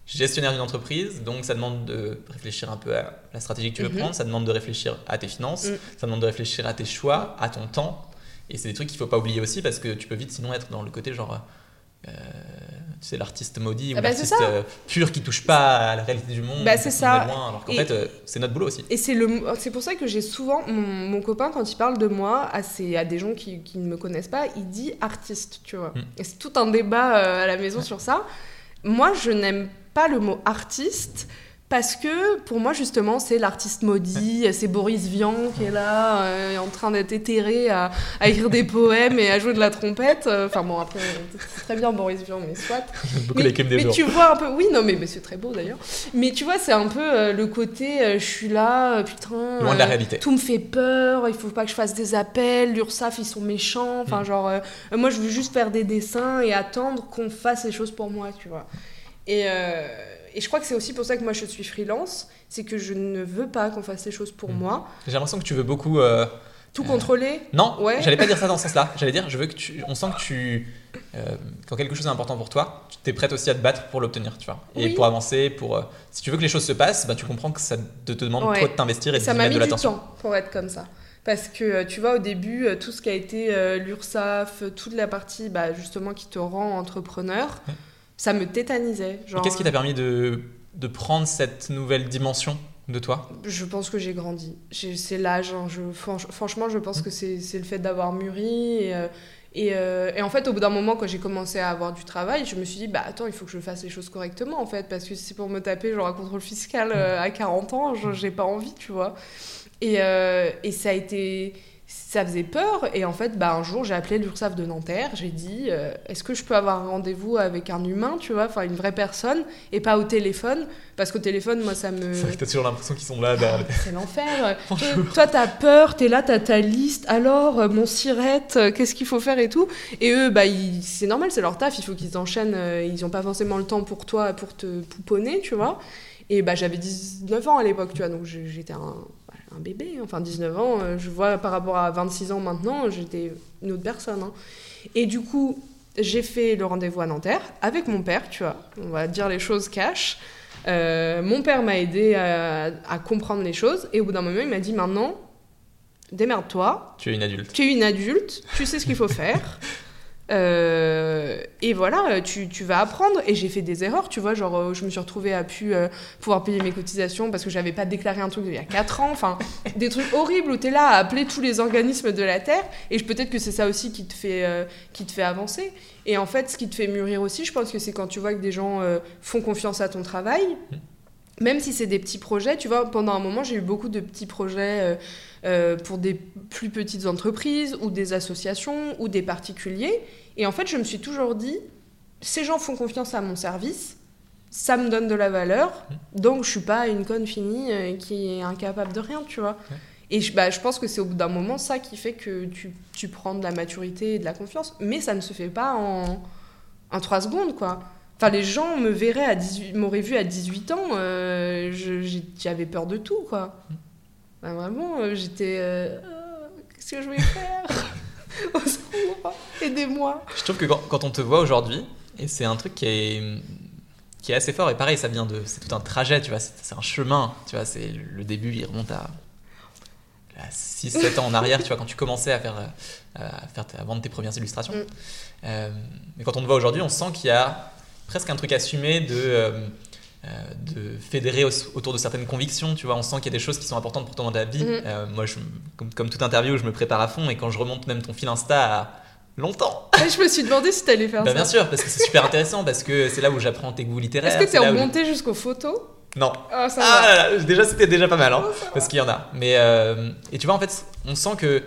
Speaker 1: gestionnaire d'une entreprise, donc ça demande de réfléchir un peu à la stratégie que tu veux
Speaker 2: Mhm.
Speaker 1: prendre, ça demande de réfléchir à tes finances,
Speaker 2: Mm.
Speaker 1: ça demande de réfléchir à tes choix, à ton temps. Et c'est des trucs qu'il faut pas oublier aussi parce que tu peux vite sinon être dans le côté genre. euh, tu sais, l'artiste maudit ou
Speaker 2: Ah bah,
Speaker 1: l'artiste euh, pur qui touche pas à la réalité du monde.
Speaker 2: Bah, c'est ça.
Speaker 1: loin, alors qu'en fait, euh, c'est notre boulot aussi.
Speaker 2: Et c'est le, c'est pour ça que j'ai souvent mon, mon copain quand il parle de moi à, ses- à des gens qui, qui ne me connaissent pas, il dit artiste, tu vois.
Speaker 1: Mm.
Speaker 2: Et c'est tout un débat à la maison sur ça. Moi, je n'aime pas le mot artiste parce que pour moi justement c'est l'artiste maudit, c'est Boris Vian qui est là euh, en train d'être éthéré à, à écrire des poèmes et à jouer de la trompette. Euh, Enfin bon après c'est très bien Boris Vian mais soit.
Speaker 1: Beaucoup
Speaker 2: Mais,
Speaker 1: des
Speaker 2: mais
Speaker 1: jours.
Speaker 2: tu vois un peu, oui, non, mais, mais c'est très beau d'ailleurs. Mais tu vois, c'est un peu euh, le côté, euh, je suis là, putain.
Speaker 1: Loin de la réalité.
Speaker 2: Tout me fait peur, il faut pas que je fasse des appels, l'URSAF ils sont méchants. Enfin,
Speaker 1: Mm.
Speaker 2: genre, moi je veux juste faire des dessins et attendre qu'on fasse les choses pour moi, tu vois. Et, euh, et je crois que c'est aussi pour ça que moi je suis freelance, c'est que je ne veux pas qu'on fasse les choses pour
Speaker 1: Mm.
Speaker 2: moi.
Speaker 1: J'ai l'impression que tu veux beaucoup. euh,
Speaker 2: Tout
Speaker 1: Euh,
Speaker 2: contrôler.
Speaker 1: Non,
Speaker 2: Ouais.
Speaker 1: j'allais pas dire ça dans ce sens-là. *laughs* J'allais dire, je veux que tu. On sent que tu. euh, quand quelque chose est important pour toi, tu es prête aussi à te battre pour l'obtenir, tu vois. Et
Speaker 2: Oui.
Speaker 1: pour avancer, pour. euh, si tu veux que les choses se passent, bah, tu comprends que ça te, te demande
Speaker 2: Ouais.
Speaker 1: toi de t'investir et de
Speaker 2: ça m'a
Speaker 1: mettre
Speaker 2: mis
Speaker 1: de
Speaker 2: du
Speaker 1: l'attention.
Speaker 2: temps pour être comme ça. Parce que euh, tu vois, au début, euh, tout ce qui a été euh, l'URSAF, euh, toute la partie bah, justement qui te rend entrepreneur. Ça me tétanisait. Genre,
Speaker 1: qu'est-ce qui t'a permis de, de prendre cette nouvelle dimension de toi?
Speaker 2: Je pense que j'ai grandi. C'est l'âge. hein. Je- franchement, je pense que c'est le fait d'avoir mûri. Et, euh, et, euh, et en fait, au bout d'un moment, quand j'ai commencé à avoir du travail, je me suis dit, bah attends, il faut que je fasse les choses correctement, en fait. Parce que si c'est pour me taper genre un contrôle fiscal euh, à 40 ans, je- j'ai pas envie, tu vois. Et, euh, et ça a été. Ça faisait peur. Et en fait, bah, un jour, j'ai appelé l'URSSAF de Nanterre. J'ai dit, euh, est-ce que je peux avoir un rendez-vous avec un humain, tu vois, enfin une vraie personne, et pas au téléphone? Parce qu'au téléphone, moi, ça me.
Speaker 1: C'est vrai que t'as toujours l'impression qu'ils sont là derrière.
Speaker 2: C'est l'enfer. *laughs* Toi, t'as peur, t'es là, t'as ta liste. Alors, euh, mon sirette, euh, qu'est-ce qu'il faut faire et tout? Et eux, bah, ils- c'est normal, c'est leur taf. Il faut qu'ils enchaînent. Ils n'ont pas forcément le temps pour toi, pour te pouponner, tu vois? Et bah, j'avais 19 ans à l'époque, tu vois. Donc, j'étais un, un bébé. Enfin, 19 ans, euh, je vois par rapport à 26 ans maintenant, j'étais une autre personne. hein. Et du coup, j'ai fait le rendez-vous à Nanterre avec mon père, tu vois. On va dire les choses cash. Euh, mon père m'a aidé à, à comprendre les choses et au bout d'un moment il m'a dit maintenant démerde-toi,
Speaker 1: Tu es une adulte.
Speaker 2: tu es une adulte, tu sais ce qu'il faut faire *laughs* Euh, et voilà tu, tu vas apprendre. Et j'ai fait des erreurs tu vois genre euh, je me suis retrouvée à pu euh, pouvoir payer mes cotisations parce que j'avais pas déclaré un truc il y a 4 ans. Enfin *laughs* des trucs horribles où tu es là à appeler tous les organismes de la terre. Et peut-être que c'est ça aussi qui te fait euh, qui te fait avancer. Et en fait ce qui te fait mûrir aussi je pense que c'est quand tu vois que des gens font confiance à ton travail. Même si c'est des petits projets, tu vois, pendant un moment, j'ai eu beaucoup de petits projets euh, pour des plus petites entreprises ou des associations ou des particuliers. Et en fait, je me suis toujours dit, ces gens font confiance à mon service, ça me donne de la valeur, donc je suis pas une conne finie euh, qui est incapable de rien, tu vois.
Speaker 1: Ouais.
Speaker 2: Et je, bah, je pense que c'est au bout d'un moment ça qui fait que tu, tu prends de la maturité et de la confiance, mais ça ne se fait pas en, en 3 secondes, quoi. Enfin, les gens me verraient à 18, m'auraient vu à 18 ans, euh, j'avais peur de tout, quoi. Enfin, vraiment, euh, j'étais. euh, Ah, Qu'est-ce que je vais faire *laughs* Au secours, aidez-moi.
Speaker 1: Je trouve que quand, quand on te voit aujourd'hui, et c'est un truc qui est, qui est assez fort, et pareil, ça vient de. C'est tout un trajet, tu vois, c'est un chemin, tu vois, c'est le début, il remonte à. 6-7 ans en arrière, tu vois, quand tu commençais à faire, euh, à, faire à vendre tes premières illustrations.
Speaker 2: Mm.
Speaker 1: Euh, mais quand on te voit aujourd'hui, on sent qu'il y a presque un truc assumé de, euh, euh, de fédérer au- autour de certaines convictions, tu vois. On sent qu'il y a des choses qui sont importantes pour toi dans ta vie.
Speaker 2: Mm.
Speaker 1: Euh, moi, je, comme, comme toute interview, je me prépare à fond, et quand je remonte même ton fil Insta à longtemps,
Speaker 2: Et je me suis demandé si t'allais faire
Speaker 1: bah,
Speaker 2: ça.
Speaker 1: bien sûr, parce que c'est super intéressant, parce que c'est là où j'apprends tes goûts littéraires.
Speaker 2: Est-ce que t'es
Speaker 1: je-
Speaker 2: remonté jusqu'aux photos?
Speaker 1: Non.
Speaker 2: Ah, ça
Speaker 1: Ah
Speaker 2: va.
Speaker 1: là là, déjà c'était déjà pas mal, hein,
Speaker 2: Oh, va.
Speaker 1: parce qu'il y en a. Mais euh, et tu vois en fait, on sent que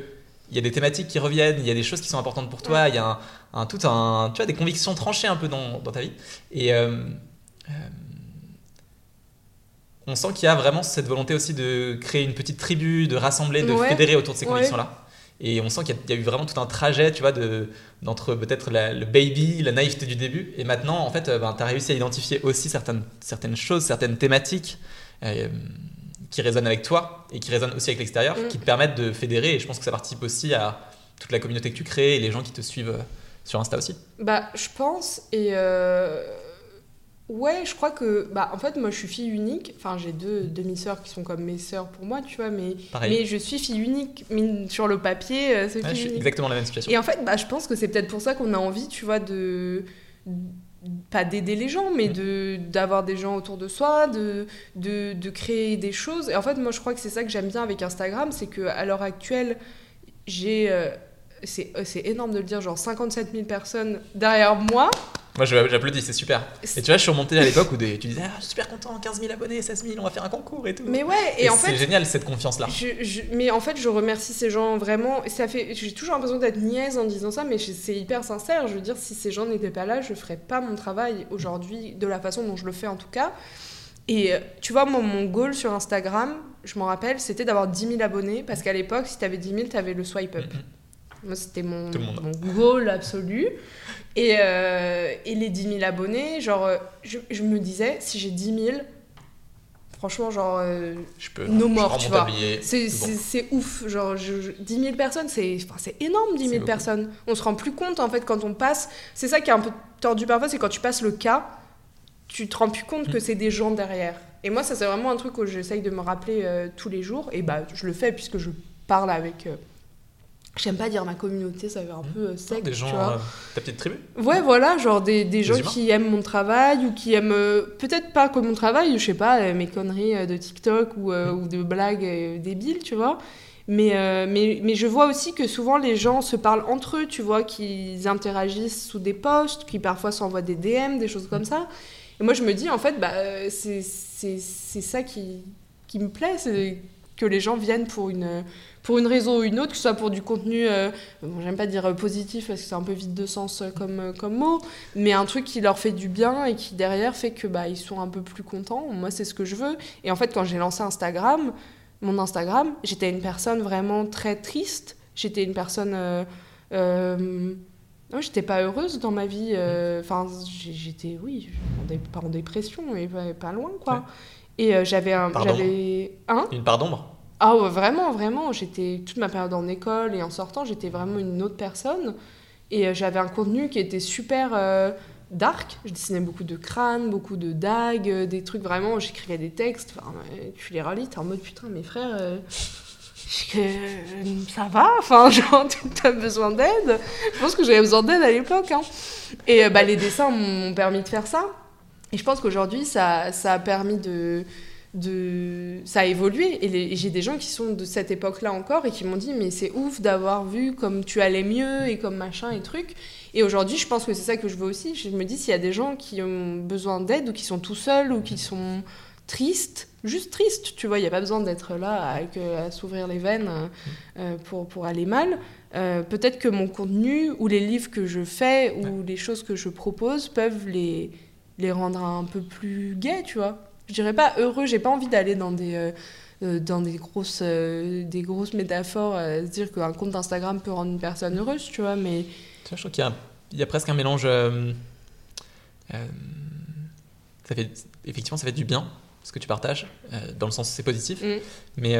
Speaker 1: il y a des thématiques qui reviennent, il y a des choses qui sont importantes pour toi, il y a un, un- tout un, tu vois, des convictions tranchées un peu dans, dans ta vie. Et euh, euh, on sent qu'il y a vraiment cette volonté aussi de créer une petite tribu, de rassembler, de
Speaker 2: Ouais.
Speaker 1: fédérer autour de ces convictions-là. Et on sent qu'il y, a- il y a eu vraiment tout un trajet, tu vois, de, d'entre peut-être le baby, la naïveté du début, et maintenant, en fait, euh, ben, tu as réussi à identifier aussi certaines, certaines choses, certaines thématiques euh, qui résonnent avec toi et qui résonnent aussi avec l'extérieur,
Speaker 2: Mm.
Speaker 1: qui te permettent de fédérer, et je pense que ça participe aussi à toute la communauté que tu crées et les gens qui te suivent euh, sur Insta aussi.
Speaker 2: Bah, je pense, et euh, Ouais, je crois que. Bah, en fait, moi, je suis fille unique. Enfin, j'ai deux demi-sœurs qui sont comme mes sœurs pour moi, tu vois. Mais,
Speaker 1: Pareil.
Speaker 2: mais je suis fille unique. Mine- Sur le papier, euh, c'est
Speaker 1: Ouais, je
Speaker 2: fille
Speaker 1: suis
Speaker 2: unique.
Speaker 1: exactement la même situation.
Speaker 2: Et en fait, bah, je pense que c'est peut-être pour ça qu'on a envie, tu vois, de. Pas d'aider les gens, mais
Speaker 1: Mm.
Speaker 2: de d'avoir des gens autour de soi, de, de, de créer des choses. Et en fait, moi, je crois que c'est ça que j'aime bien avec Instagram, c'est qu'à l'heure actuelle, j'ai. euh, c'est euh, c'est énorme de le dire, genre 57 000 personnes derrière moi.
Speaker 1: Moi, j'applaudis, c'est super. Et tu vois, je suis remonté à l'époque où des- tu disais, ah, je suis super content, 15 000 abonnés, 16 000, on va faire un concours et tout.
Speaker 2: Mais ouais, et,
Speaker 1: Et,
Speaker 2: en
Speaker 1: c'est
Speaker 2: fait,
Speaker 1: génial cette confiance-là.
Speaker 2: Je, je- mais en fait, je remercie ces gens vraiment. Ça fait, j'ai toujours l'impression d'être niaise en disant ça, mais c'est hyper sincère. Je veux dire, si ces gens n'étaient pas là, je ferais pas mon travail aujourd'hui de la façon dont je le fais en tout cas. Et euh, tu vois, moi, mon goal sur Instagram, je m'en rappelle, c'était d'avoir 10 000 abonnés parce qu'à l'époque, si t'avais 10 000, t'avais le swipe up.
Speaker 1: Mhm.
Speaker 2: Moi, c'était mon, mon goal absolu. Et, euh, et les 10 000 abonnés, genre, euh, je, je me disais, si j'ai 10 000, franchement, genre, euh,
Speaker 1: Je peux.
Speaker 2: No more, tu vois. c'est
Speaker 1: bon.
Speaker 2: ouf, genre je- je- 10 000 personnes, c'est enfin, énorme 10
Speaker 1: C'est
Speaker 2: 000
Speaker 1: beaucoup.
Speaker 2: personnes. On se rend plus compte en fait quand on passe. C'est ça qui est un peu tordu parfois, c'est quand tu passes le cas, tu te rends plus compte que
Speaker 1: Mm.
Speaker 2: c'est des gens derrière. Et moi, ça c'est vraiment un truc que j'essaye de me rappeler euh, tous les jours. Et bah je le fais puisque je parle avec. J'aime pas dire ma communauté, ça fait un peu euh, sec.
Speaker 1: Des
Speaker 2: tu
Speaker 1: gens,
Speaker 2: vois.
Speaker 1: euh, ta petite tribu?
Speaker 2: Ouais, voilà, genre des, des gens
Speaker 1: humains.
Speaker 2: qui aiment mon travail ou qui aiment euh, peut-être pas comme mon travail, je sais pas, euh, mes conneries de TikTok ou, ou de blagues débiles, tu vois. Mais, mais, mais je vois aussi que souvent les gens se parlent entre eux, tu vois, qu'ils interagissent sous des posts, qui parfois s'envoient des DM, des choses comme ça. Et moi je me dis, en fait, bah, c'est ça qui, qui me plaît, c'est que les gens viennent pour une, pour une raison ou une autre, que ce soit pour du contenu, euh, bon, j'aime pas dire euh, positif parce que c'est un peu vide de sens euh, comme, euh, comme mot, mais un truc qui leur fait du bien et qui derrière fait que bah, ils sont un peu plus contents. Moi, c'est ce que je veux. Et en fait, quand j'ai lancé Instagram, mon Instagram, j'étais une personne vraiment très triste. J'étais une personne. Euh, euh, ouais, j'étais pas heureuse dans ma vie. Enfin, j'étais, oui, pas en dépression, mais pas, loin, quoi.
Speaker 1: Ouais.
Speaker 2: Et euh, j'avais un.
Speaker 1: Pardon
Speaker 2: J'avais. Hein?
Speaker 1: Une part d'ombre?
Speaker 2: Ah ouais, vraiment, vraiment. J'étais toute ma période en école et en sortant, j'étais vraiment une autre personne. Et euh, j'avais un contenu qui était super euh, dark. Je dessinais beaucoup de crânes, beaucoup de dagues, euh, des trucs vraiment. J'écrivais des textes. Tu les relis, t'es en mode putain, mes frères. euh, ça va, enfin, *laughs* genre, t'as besoin d'aide? Je pense que j'avais besoin d'aide à l'époque. hein. Et bah, les dessins m'ont permis de faire ça. Et je pense qu'aujourd'hui, ça, ça a permis de, de... Ça a évolué. Et, les- et j'ai des gens qui sont de cette époque-là encore et qui m'ont dit Mais c'est ouf d'avoir vu comme tu allais mieux et comme machin et truc. Et aujourd'hui, je pense que c'est ça que je veux aussi. Je me dis S'il y a des gens qui ont besoin d'aide ou qui sont tout seuls ou qui sont tristes, juste tristes, tu vois, il n'y a pas besoin d'être là euh, à s'ouvrir les veines euh, euh, pour, pour aller mal. Euh, Peut-être que mon contenu ou les livres que je fais ou les choses que je propose peuvent les, les rendre un peu plus gays, tu vois. Je dirais pas heureux, j'ai pas envie d'aller dans des, euh, euh, dans des grosses, euh, des grosses métaphores, euh, se dire qu'un compte Instagram peut rendre une personne heureuse, tu vois, mais
Speaker 1: Tu vois, je trouve qu'il y a, y presque un mélange. euh, ça fait, effectivement, ça fait du bien ce que tu partages, dans le sens c'est positif,
Speaker 2: Mm.
Speaker 1: mais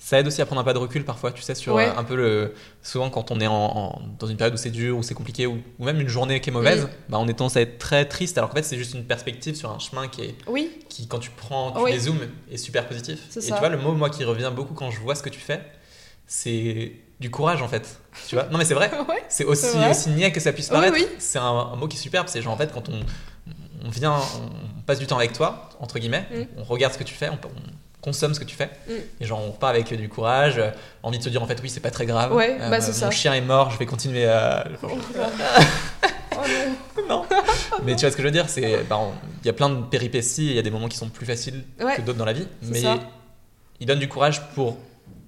Speaker 1: ça aide aussi à prendre un pas de recul parfois, tu sais, sur
Speaker 2: Ouais.
Speaker 1: euh, un peu le. Souvent, quand on est en, en- dans une période où c'est dur, où c'est compliqué, ou, ou même une journée qui est mauvaise,
Speaker 2: Mm.
Speaker 1: bah, on est tendance à être très triste, alors qu'en fait, c'est juste une perspective sur un chemin qui est
Speaker 2: oui,
Speaker 1: qui, quand tu prends, tu
Speaker 2: Oui.
Speaker 1: dézoomes, est super positif.
Speaker 2: C'est
Speaker 1: et
Speaker 2: ça.
Speaker 1: tu vois, le mot, moi, qui revient beaucoup quand je vois ce que tu fais, c'est du courage, en fait. Tu vois Non, mais c'est vrai. *laughs*
Speaker 2: ouais,
Speaker 1: C'est aussi,
Speaker 2: C'est vrai.
Speaker 1: aussi niais que ça puisse
Speaker 2: Oui,
Speaker 1: paraître.
Speaker 2: oui.
Speaker 1: C'est un, un mot qui est superbe. C'est genre, en fait, quand on, on vient, on passe du temps avec toi, entre guillemets,
Speaker 2: Mm.
Speaker 1: on regarde ce que tu fais, on, on consomme ce que tu fais,
Speaker 2: Mm.
Speaker 1: et genre, on repart avec du courage, euh, envie de se dire, en fait, oui, c'est pas très grave.
Speaker 2: Ouais,
Speaker 1: Euh,
Speaker 2: bah, c'est
Speaker 1: Mon
Speaker 2: ça.
Speaker 1: chien est mort, je vais continuer à.
Speaker 2: Oh *laughs* non. *laughs*
Speaker 1: non. mais tu vois ce que je veux dire C'est, bah, il y a plein de péripéties, il y a des moments qui sont plus faciles
Speaker 2: Ouais,
Speaker 1: que d'autres dans la vie, mais
Speaker 2: ça.
Speaker 1: il donne du courage pour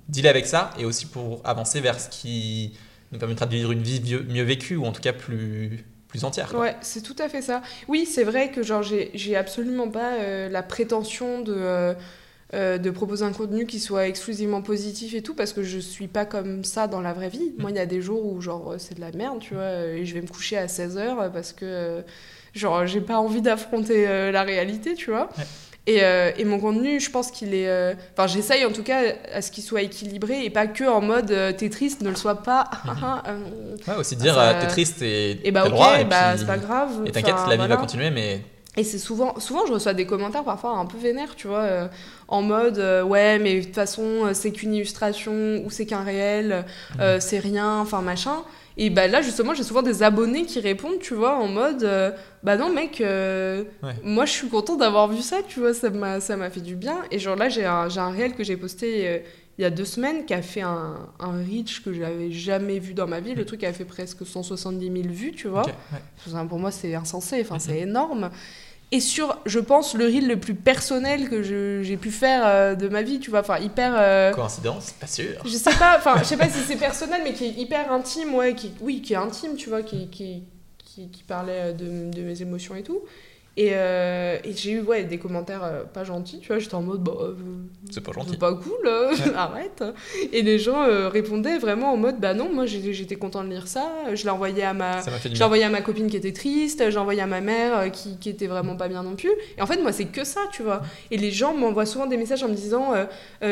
Speaker 1: dealer avec ça et aussi pour avancer vers ce qui nous permettra de vivre une vie mieux, vécue ou en tout cas plus, plus entière. quoi.
Speaker 2: Ouais, c'est tout à fait ça. Oui, c'est vrai que genre j'ai j'ai absolument pas euh, la prétention de euh, de proposer un contenu qui soit exclusivement positif et tout parce que je suis pas comme ça dans la vraie vie. Moi, il y a des jours où genre euh, c'est de la merde, tu vois, et je vais me coucher à 16h parce que euh, genre j'ai pas envie d'affronter euh, la réalité, tu vois.
Speaker 1: Ouais.
Speaker 2: Et, euh, et mon contenu, je pense qu'il est. Enfin, j'essaye en tout cas à ce qu'il soit équilibré et pas que en mode t'es triste, ne le sois pas. *laughs* Euh,
Speaker 1: Ouais, aussi dire
Speaker 2: Ça-
Speaker 1: euh, t'es triste et
Speaker 2: et bah ok,
Speaker 1: droit. Et,
Speaker 2: bah
Speaker 1: puis-
Speaker 2: c'est pas grave.
Speaker 1: et t'inquiète, la vie
Speaker 2: voilà.
Speaker 1: va continuer, mais
Speaker 2: Et c'est souvent, souvent, je reçois des commentaires parfois un peu vénères, tu vois, euh, en mode euh, ouais, mais de toute façon, euh, c'est qu'une illustration ou c'est qu'un réel, euh,
Speaker 1: Mhm.
Speaker 2: c'est rien, enfin machin. Et bah là, justement, j'ai souvent des abonnés qui répondent, tu vois, en mode bah non, mec,
Speaker 1: Ouais.
Speaker 2: moi je suis content d'avoir vu ça, tu vois, ça m'a ça m'a fait du bien. Et genre là, j'ai un, j'ai un réel que j'ai posté. Il y a deux semaines, qui a fait un, un reach que j'avais jamais vu dans ma vie. Le truc a fait presque 170 000 vues, tu vois.
Speaker 1: ouais.
Speaker 2: Pour moi, c'est insensé, enfin, c'est énorme. Et sur, je pense, le reel le plus personnel que j'ai pu faire euh, de ma vie, tu vois, enfin, hyper... euh,
Speaker 1: coïncidence, pas sûr.
Speaker 2: je sais pas, enfin, je sais pas si c'est personnel, mais qui est hyper intime, ouais, qui, oui, qui est intime, tu vois, qui, qui, qui, qui parlait de, de mes émotions et tout. Et, euh, et j'ai eu, ouais, des commentaires euh, pas gentils, tu vois, j'étais en mode, bah, euh,
Speaker 1: C'est pas
Speaker 2: c'est
Speaker 1: gentil.
Speaker 2: pas cool, *laughs* arrête. Et les gens répondaient vraiment en mode, bah non, moi j'étais content de lire ça, je l'ai envoyé à ma... J'ai envoyé à ma copine qui était triste, j'ai envoyé à ma mère qui, qui était vraiment pas bien non plus. Et en fait, moi, c'est que ça, tu vois. Et les gens m'envoient souvent des messages en me disant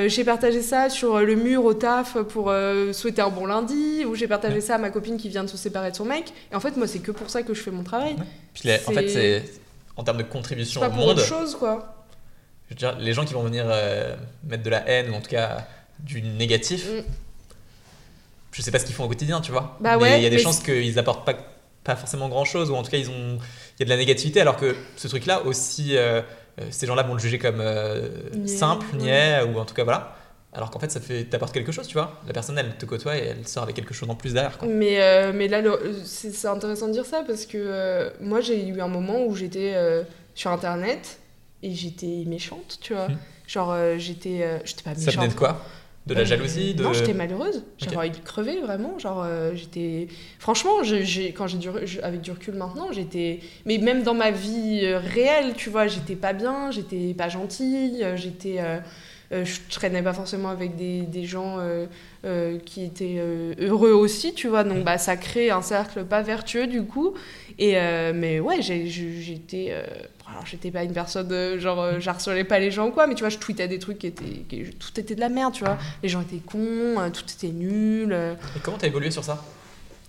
Speaker 2: J'ai partagé ça sur le mur au taf pour souhaiter un bon lundi, ou j'ai partagé
Speaker 1: Ouais.
Speaker 2: ça à ma copine qui vient de se séparer de son mec. Et en fait, moi, c'est que pour ça que je fais mon travail.
Speaker 1: Puis les- en fait, c'est en termes de contribution
Speaker 2: pas
Speaker 1: au
Speaker 2: pour
Speaker 1: monde.
Speaker 2: autre chose, quoi.
Speaker 1: Je veux dire, les gens qui vont venir euh, mettre de la haine ou en tout cas du négatif,
Speaker 2: Mm.
Speaker 1: je sais pas ce qu'ils font au quotidien, tu vois.
Speaker 2: Bah
Speaker 1: mais
Speaker 2: ouais,
Speaker 1: il y a des chances qu'ils apportent pas, pas forcément grand chose ou en tout cas ils ont il y a de la négativité alors que ce truc là aussi euh, euh, ces gens là vont le juger comme euh, simple, niais ou en tout cas voilà. Alors qu'en fait ça fait t'apporte quelque chose, tu vois. La personne elle te côtoie et elle sort avec quelque chose en plus derrière quoi.
Speaker 2: Mais, euh, mais là, c'est intéressant de dire ça parce que euh, moi, j'ai eu un moment où j'étais euh, sur Internet et j'étais méchante, tu vois.
Speaker 1: Hmm.
Speaker 2: Genre, j'étais j'étais pas
Speaker 1: Ça
Speaker 2: méchante.
Speaker 1: venait de quoi? De la jalousie de...
Speaker 2: Non, j'étais malheureuse. J'avais envie de crever, vraiment. Genre, euh, j'étais. Franchement, j'ai- quand j'ai du... avec du recul maintenant, j'étais. Mais même dans ma vie réelle, tu vois, j'étais pas bien, j'étais pas gentille, j'étais. euh, euh, je traînais pas forcément avec des, des gens euh, euh, qui étaient heureux aussi, tu vois. Donc, bah, ça crée un cercle pas vertueux, du coup. Et, mais ouais, j'étais. alors, j'étais pas une personne. genre, j'harcelais pas les gens ou quoi, mais tu vois, je tweetais des trucs qui étaient. qui- tout était de la merde, tu vois. Les gens étaient cons, tout était nul.
Speaker 1: Et comment t'as évolué sur ça?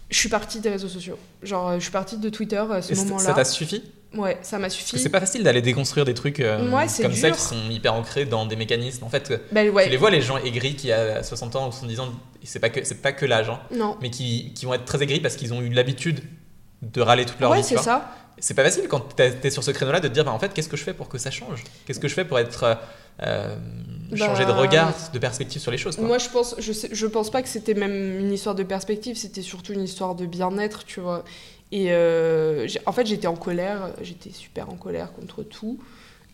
Speaker 2: Je suis partie des réseaux sociaux. Genre, je suis partie de Twitter à ce moment-là.
Speaker 1: ça t'a suffi?
Speaker 2: Ouais, ça m'a suffi.
Speaker 1: c'est pas facile d'aller déconstruire des trucs euh,
Speaker 2: Ouais,
Speaker 1: comme ça qui sont hyper ancrés dans des mécanismes. En fait,
Speaker 2: Bah, ouais.
Speaker 1: tu les vois, les gens aigris qui a 60 ans ou 70 ans, c'est pas que, pas que l'âge, hein, mais qui, qui vont être très aigris parce qu'ils ont eu l'habitude de râler toute leur
Speaker 2: Ouais,
Speaker 1: vie.
Speaker 2: c'est ça.
Speaker 1: C'est pas facile quand t'es sur ce créneau-là de te dire, bah, en fait, qu'est-ce que je fais pour que ça change? Qu'est-ce que je fais pour être. euh, euh, changer de regard, de perspective sur les choses. Quoi.
Speaker 2: Moi, je pense, je, sais, je pense pas que c'était même une histoire de perspective, c'était surtout une histoire de bien-être, tu vois. Et euh, en fait, j'étais en colère, j'étais super en colère contre tout.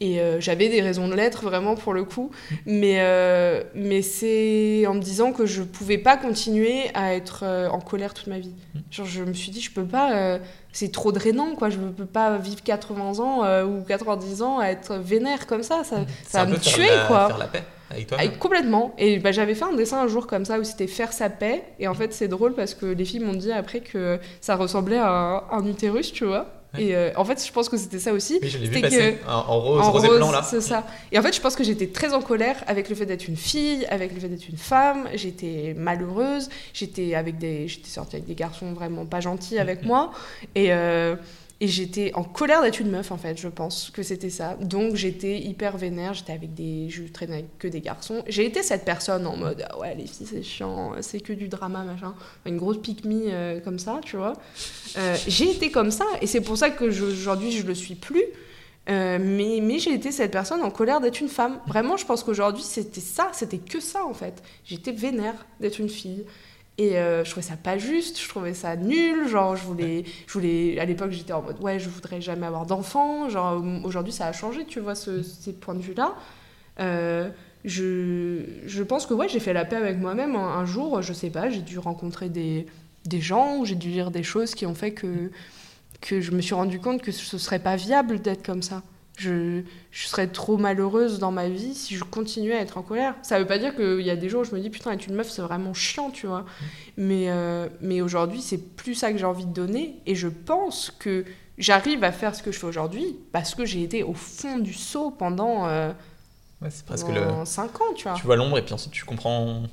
Speaker 2: Et euh, j'avais des raisons de l'être, vraiment, pour le coup. Mais, euh, mais c'est en me disant que je pouvais pas continuer à être euh, en colère toute ma vie. Genre, je me suis dit, je peux pas. euh, c'est trop drainant, quoi. Je peux pas vivre 80 ans euh, ou 90 ans à être vénère comme ça. Ça,
Speaker 1: C'est
Speaker 2: ça va me tuer,
Speaker 1: la-
Speaker 2: quoi.
Speaker 1: Faire la paix avec toi.
Speaker 2: Ah, complètement. Et bah, j'avais fait un dessin un jour comme ça où c'était faire sa paix. Et en fait, c'est drôle parce que les filles m'ont dit après que ça ressemblait à un, un utérus, tu vois. Et euh, en fait, je pense que c'était ça aussi.
Speaker 1: Oui, je l'ai vu passer en, en rose,
Speaker 2: en
Speaker 1: rose, et blanc là.
Speaker 2: c'est ça. Et en fait, je pense que j'étais très en colère avec le fait d'être une fille, avec le fait d'être une femme. J'étais malheureuse. J'étais avec des, j'étais sortie avec des garçons vraiment pas gentils avec moi. Et euh, et j'étais en colère d'être une meuf en fait. Je pense que c'était ça. Donc j'étais hyper vénère. J'étais avec des, je traînais avec que des garçons. J'ai été cette personne en mode ah ouais les filles c'est chiant, c'est que du drama machin. Une grosse pique me comme ça, tu vois. Euh, j'ai été comme ça et c'est pour ça que aujourd'hui je le suis plus. Euh, mais mais j'ai été cette personne en colère d'être une femme. Vraiment, je pense qu'aujourd'hui, c'était ça, c'était que ça en fait. J'étais vénère d'être une fille. Et euh, je trouvais ça pas juste, je trouvais ça nul. Genre, je voulais, je voulais à l'époque, j'étais en mode ouais, je voudrais jamais avoir d'enfant. Genre, aujourd'hui, ça a changé, tu vois, ce- ces points de vue-là. Euh, je, je pense que ouais, j'ai fait la paix avec moi-même. Un, un jour, je sais pas, j'ai dû rencontrer des, des gens j'ai dû lire des choses qui ont fait que, que je me suis rendu compte que ce serait pas viable d'être comme ça. Je, je serais trop malheureuse dans ma vie si je continuais à être en colère. Ça veut pas dire qu'il y a des jours où je me dis putain, être une meuf, c'est vraiment chiant, tu vois. Mais, euh, mais aujourd'hui, c'est plus ça que j'ai envie de donner. Et je pense que j'arrive à faire ce que je fais aujourd'hui parce que j'ai été au fond du seau pendant, euh,
Speaker 1: Ouais, c'est presque
Speaker 2: pendant
Speaker 1: le.
Speaker 2: 5 ans, tu vois.
Speaker 1: Tu vois l'ombre et puis ensuite tu comprends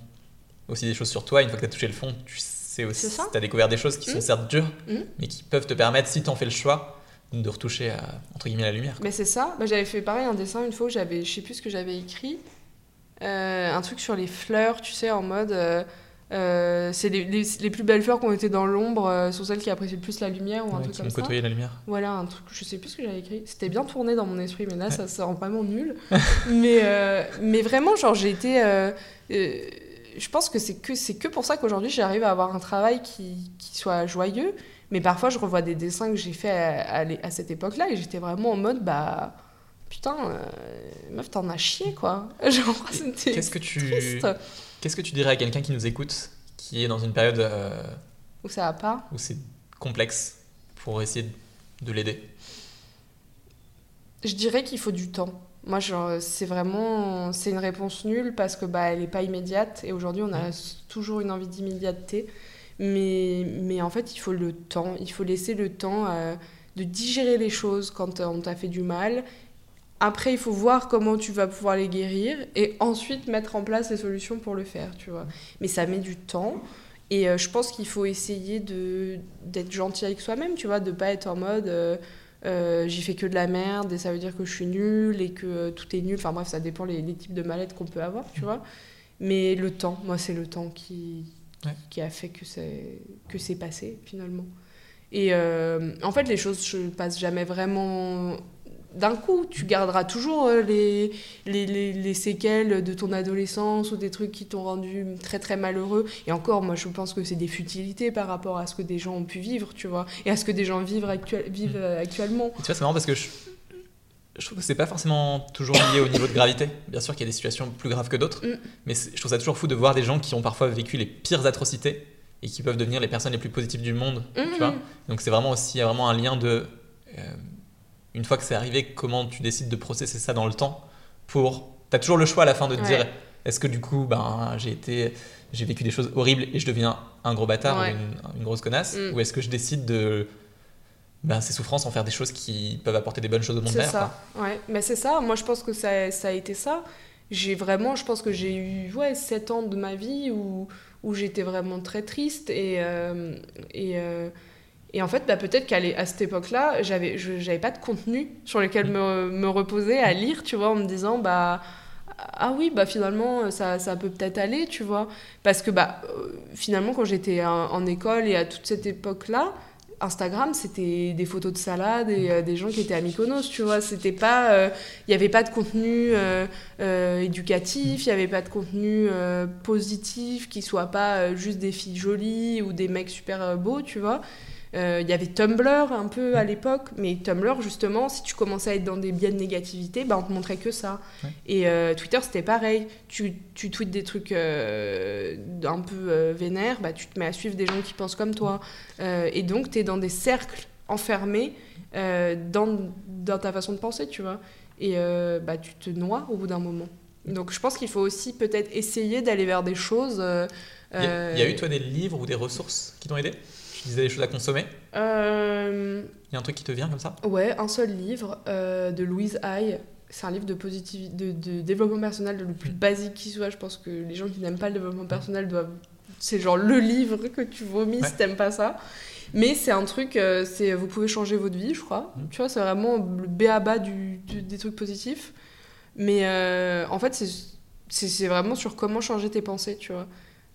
Speaker 1: aussi des choses sur toi. Une fois que tu as touché le fond, tu sais aussi. Tu as découvert des choses qui sont
Speaker 2: Mhm.
Speaker 1: certes dures,
Speaker 2: Mhm.
Speaker 1: mais qui peuvent te permettre, si tu en fais le choix, de retoucher à, entre guillemets la lumière.
Speaker 2: Mais c'est ça. Bah, j'avais fait pareil un dessin une fois où j'avais, je sais plus ce que j'avais écrit, Euh, un truc sur les fleurs, tu sais, en mode. euh, euh, c'est les, les, les plus belles fleurs qui ont été dans l'ombre, euh, sont celles qui apprécient le plus la lumière ou un
Speaker 1: Ouais,
Speaker 2: truc
Speaker 1: qui
Speaker 2: comme
Speaker 1: ont
Speaker 2: ça.
Speaker 1: côtoyé la lumière.
Speaker 2: Voilà, un truc, je sais plus ce que j'avais écrit. C'était bien tourné dans mon esprit, mais là, ça, ça rend vraiment nul. *laughs* mais, euh, mais vraiment, genre, j'ai été. je pense que c'est que, c'est que pour ça qu'aujourd'hui, j'arrive à avoir un travail qui, qui soit joyeux. Mais parfois, je revois des dessins que j'ai fait à, à l'é- à cette époque-là et j'étais vraiment en mode, bah. Putain, euh, meuf, t'en as chié, quoi. *laughs* Genre, c'était
Speaker 1: Qu'est-ce que tu qu'est-ce que tu dirais à quelqu'un qui nous écoute, qui est dans une période euh,
Speaker 2: Ou ça va pas.
Speaker 1: où c'est complexe, pour essayer de- de l'aider?
Speaker 2: Je dirais qu'il faut du temps. Moi, c'est vraiment, c'est une réponse nulle parce que bah, elle est pas immédiate et aujourd'hui, on a s- toujours une envie d'immédiateté. Mais, mais en fait, il faut le temps. Il faut laisser le temps euh, de digérer les choses quand euh, on t'a fait du mal. Après, il faut voir comment tu vas pouvoir les guérir et ensuite mettre en place les solutions pour le faire, tu vois. Mais ça met du temps. Et euh, je pense qu'il faut essayer d'être gentil avec soi-même, tu vois, de pas être en mode euh, euh, j'y fais que de la merde et ça veut dire que je suis nulle et que tout est nul. Enfin bref, ça dépend les, types de mal-être qu'on peut avoir, tu vois. Mais le temps, moi, c'est le temps qui,
Speaker 1: Ouais.
Speaker 2: qui a fait que c'est que c'est passé finalement. Et euh, en fait, les choses se passent jamais vraiment d'un coup. Tu garderas toujours euh, les, les, les, les séquelles de ton adolescence ou des trucs qui t'ont rendu très très malheureux. Et encore, moi, je pense que c'est des futilités par rapport à ce que des gens ont pu vivre, tu vois, et à ce que des gens vivent, actuel- vivent euh, actuellement.
Speaker 1: Et tu vois, c'est marrant parce que je, je trouve que c'est pas forcément toujours lié au niveau de gravité. Bien sûr qu'il y a des situations plus graves que d'autres,
Speaker 2: Mm.
Speaker 1: mais je trouve ça toujours fou de voir des gens qui ont parfois vécu les pires atrocités et qui peuvent devenir les personnes les plus positives du monde. Tu
Speaker 2: Mhm.
Speaker 1: vois Donc c'est vraiment aussi il y a vraiment un lien de euh, une fois que c'est arrivé, comment tu décides de processer ça dans le temps pour. T'as toujours le choix à la fin de te
Speaker 2: Ouais.
Speaker 1: dire est-ce que du coup ben j'ai été j'ai vécu des choses horribles et je deviens un gros bâtard
Speaker 2: Ouais.
Speaker 1: ou une, une grosse connasse
Speaker 2: Mm.
Speaker 1: ou est-ce que je décide de ben, ces souffrances en faire des choses qui peuvent apporter des bonnes choses au monde
Speaker 2: C'est ça, ouais. Mais c'est ça, moi je pense que ça, ça a été ça. J'ai vraiment, je pense que j'ai eu ouais, 7 ans de ma vie où, où j'étais vraiment très triste et, euh, et, euh, et en fait bah, peut-être qu'à à cette époque-là, j'avais je- j'avais pas de contenu sur lequel me, me reposer à lire, tu vois, en me disant bah ah oui, bah finalement, ça, ça peut peut-être aller, tu vois. Parce que bah, euh, finalement, quand j'étais en, en école et à toute cette époque-là, Instagram, c'était des photos de salade et euh, des gens qui étaient à Mykonos, tu vois. C'était pas... euh, Il n'y avait pas de contenu euh, éducatif, il n'y avait pas de contenu positif qui soit pas juste des filles jolies ou des mecs super beaux, tu vois. Euh, Il y avait Tumblr un peu à l'époque, mais Tumblr, justement, si tu commençais à être dans des biais de négativité, bah, on te montrait que ça.
Speaker 1: Ouais.
Speaker 2: Et euh, Twitter, c'était pareil. Tu, tu tweets des trucs euh, un peu vénères, bah, tu te mets à suivre des gens qui pensent comme toi. Et donc, tu es dans des cercles enfermés dans, dans ta façon de penser, tu vois. Et euh, bah, tu te noies au bout d'un moment. Donc, je pense qu'il faut aussi peut-être essayer d'aller vers des choses. euh,
Speaker 1: il y a eu toi des livres ou des ressources qui t'ont aidé? Tu disais des choses à consommer
Speaker 2: euh,
Speaker 1: Il y a un truc qui te vient comme ça
Speaker 2: Ouais, un seul livre euh, de Louise Hay. C'est un livre de, de, de développement personnel le plus basique qui soit. Je pense que les gens qui n'aiment pas le développement personnel doivent. C'est genre le livre que tu vomis
Speaker 1: Ouais.
Speaker 2: si t'aimes pas ça. Mais c'est un truc, euh, c'est vous pouvez changer votre vie, je crois.
Speaker 1: Mhm.
Speaker 2: Tu vois, c'est vraiment le béaba du, du- des trucs positifs. Mais en fait, c'est vraiment sur comment changer tes pensées, tu vois.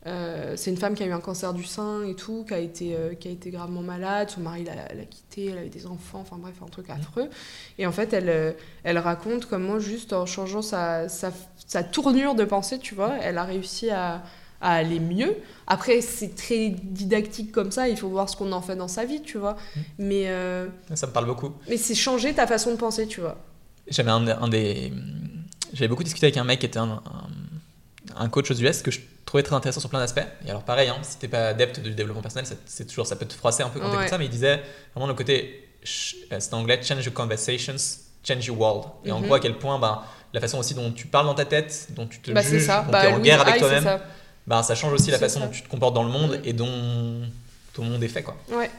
Speaker 2: Euh, c'est une femme qui a eu un cancer du sein et tout, qui a été, euh, qui a été gravement malade. Son mari l'a quittée, elle avait des enfants, enfin bref, un truc affreux. Et en fait, elle, euh, elle raconte comment, juste en changeant sa, sa, sa tournure de pensée, tu vois, elle a réussi à, à aller mieux. Après, c'est très didactique comme ça, il faut voir ce qu'on en fait dans sa vie, tu vois. Mais, euh,
Speaker 1: Ça me parle beaucoup.
Speaker 2: mais c'est changer ta façon de penser, tu vois.
Speaker 1: J'avais un, un des. J'avais beaucoup discuté avec un mec qui était un, un, coach aux US que je trouvais très intéressant sur plein d'aspects. Et alors, pareil, hein, si t'es pas adepte du développement personnel, ça- c'est toujours, ça peut te froisser un peu quand
Speaker 2: Ouais.
Speaker 1: t'écoutes ça, mais il disait vraiment le côté. euh, C'est en anglais, change your conversations, change your world. Et en
Speaker 2: Mhm.
Speaker 1: gros, à quel point ben, la façon aussi dont tu parles dans ta tête, dont tu te
Speaker 2: Bah,
Speaker 1: juges,
Speaker 2: ça.
Speaker 1: dont
Speaker 2: Bah,
Speaker 1: tu es en guerre avec
Speaker 2: c'est
Speaker 1: toi-même,
Speaker 2: ça.
Speaker 1: ben, ça change aussi la façon
Speaker 2: ça.
Speaker 1: dont tu te comportes dans le monde
Speaker 2: Mhm.
Speaker 1: et dont ton monde est fait. Quoi.
Speaker 2: Ouais.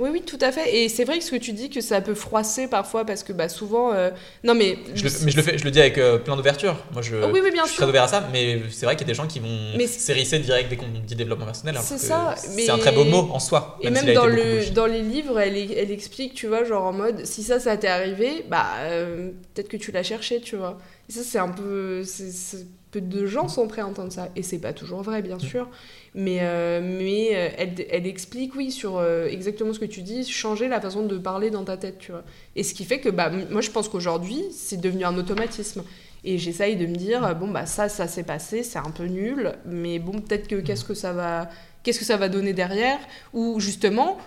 Speaker 2: Oui, oui, tout à fait. Et c'est vrai que ce que tu dis, que ça peut froisser parfois, parce que bah, souvent. euh, Non, mais.
Speaker 1: Je le, mais je le, fais, je le dis avec euh, plein d'ouverture. Moi, je,
Speaker 2: Oh, oui, oui, bien
Speaker 1: je suis
Speaker 2: sûr.
Speaker 1: très ouvert à ça, mais c'est vrai qu'il y a des gens qui vont
Speaker 2: Mais-
Speaker 1: s'hérisser direct dès qu'on dit développement personnel. alors
Speaker 2: C'est
Speaker 1: que
Speaker 2: ça, mais-
Speaker 1: C'est un très beau mot en soi.
Speaker 2: Et
Speaker 1: même
Speaker 2: même
Speaker 1: s'il a
Speaker 2: dans,
Speaker 1: été beaucoup
Speaker 2: le, dans les livres, elle, elle explique, tu vois, genre en mode, si ça, ça t'est arrivé, bah, euh, peut-être que tu l'as cherché, tu vois. Et ça, c'est un peu... c'est- c'est- peu de gens sont prêts à entendre ça. Et c'est pas toujours vrai, bien
Speaker 1: Mm.
Speaker 2: sûr. Mais, euh, mais euh, elle, elle explique, oui, sur euh, exactement ce que tu dis, changer la façon de parler dans ta tête, tu vois. Et ce qui fait que, bah, moi, je pense qu'aujourd'hui, c'est devenu un automatisme. Et j'essaye de me dire, bon, bah, ça, ça s'est passé, c'est un peu nul, mais bon, peut-être que qu'est-ce que ça va... Qu'est-ce que ça va donner derrière? Ou justement,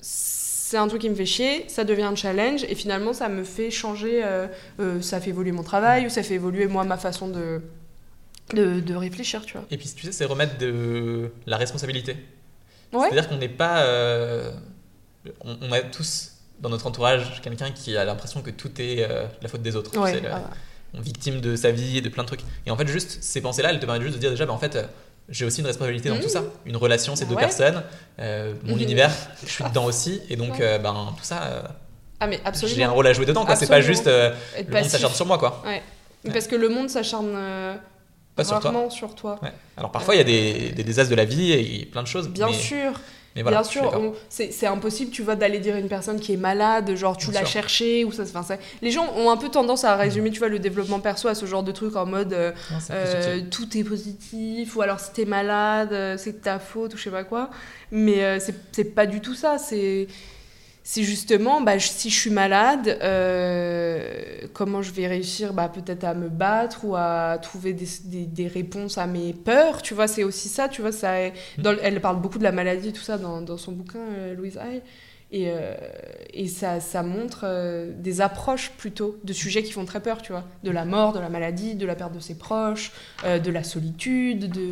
Speaker 2: c'est un truc qui me fait chier, ça devient un challenge, et finalement ça me fait changer, ça fait évoluer mon travail, ou ça fait évoluer moi ma façon de, de, de réfléchir, tu vois.
Speaker 1: Et puis, tu sais, c'est remettre de la responsabilité.
Speaker 2: Ouais.
Speaker 1: C'est-à-dire qu'on n'est pas. euh, on, on a tous dans notre entourage quelqu'un qui a l'impression que tout est euh, la faute des autres.
Speaker 2: Ouais,
Speaker 1: C'est le-
Speaker 2: ah,
Speaker 1: on victime de sa vie et de plein de trucs. Et en fait, juste ces pensées-là, elles te permettent juste de dire déjà, bah, en fait, euh, j'ai aussi une responsabilité dans tout ça. Une relation, c'est deux personnes. euh, mon
Speaker 2: Mhm.
Speaker 1: univers, je suis dedans aussi. Et donc, ben, tout ça,
Speaker 2: Ah mais
Speaker 1: j'ai
Speaker 2: absolument.
Speaker 1: un rôle à jouer dedans. quoi. C'est pas juste le monde
Speaker 2: passif.
Speaker 1: s'acharne sur moi. quoi.
Speaker 2: Ouais. Parce que le monde s'acharne
Speaker 1: Pas sur toi.
Speaker 2: rarement sur toi.
Speaker 1: Ouais. Alors parfois, il y a des, des désastres de la vie et plein de choses.
Speaker 2: Bien
Speaker 1: mais,
Speaker 2: sûr.
Speaker 1: mais voilà,
Speaker 2: Bien sûr, c'est impossible, tu vois, d'aller dire à une personne qui est malade, genre tu l'as cherché ou ça. Enfin, ça- les gens ont un peu tendance à résumer, tu vois, le développement perso à ce genre de truc en mode euh,
Speaker 1: Non,
Speaker 2: euh, tout est positif ou alors si t'es malade, euh, c'est de ta faute ou je sais pas quoi. Mais euh, c'est- c'est pas du tout ça. C'est c'est justement, bah, si je suis malade, euh, comment je vais réussir bah, peut-être à me battre ou à trouver des, des- des réponses à mes peurs, tu vois, c'est aussi ça, tu vois, ça, dans, le- elle parle beaucoup de la maladie, tout ça, dans, dans son bouquin, euh, Louise Hay, et, euh, et ça, ça montre euh, des approches plutôt de sujets qui font très peur, tu vois, de la mort, de la maladie, de la perte de ses proches, euh, de la solitude, de,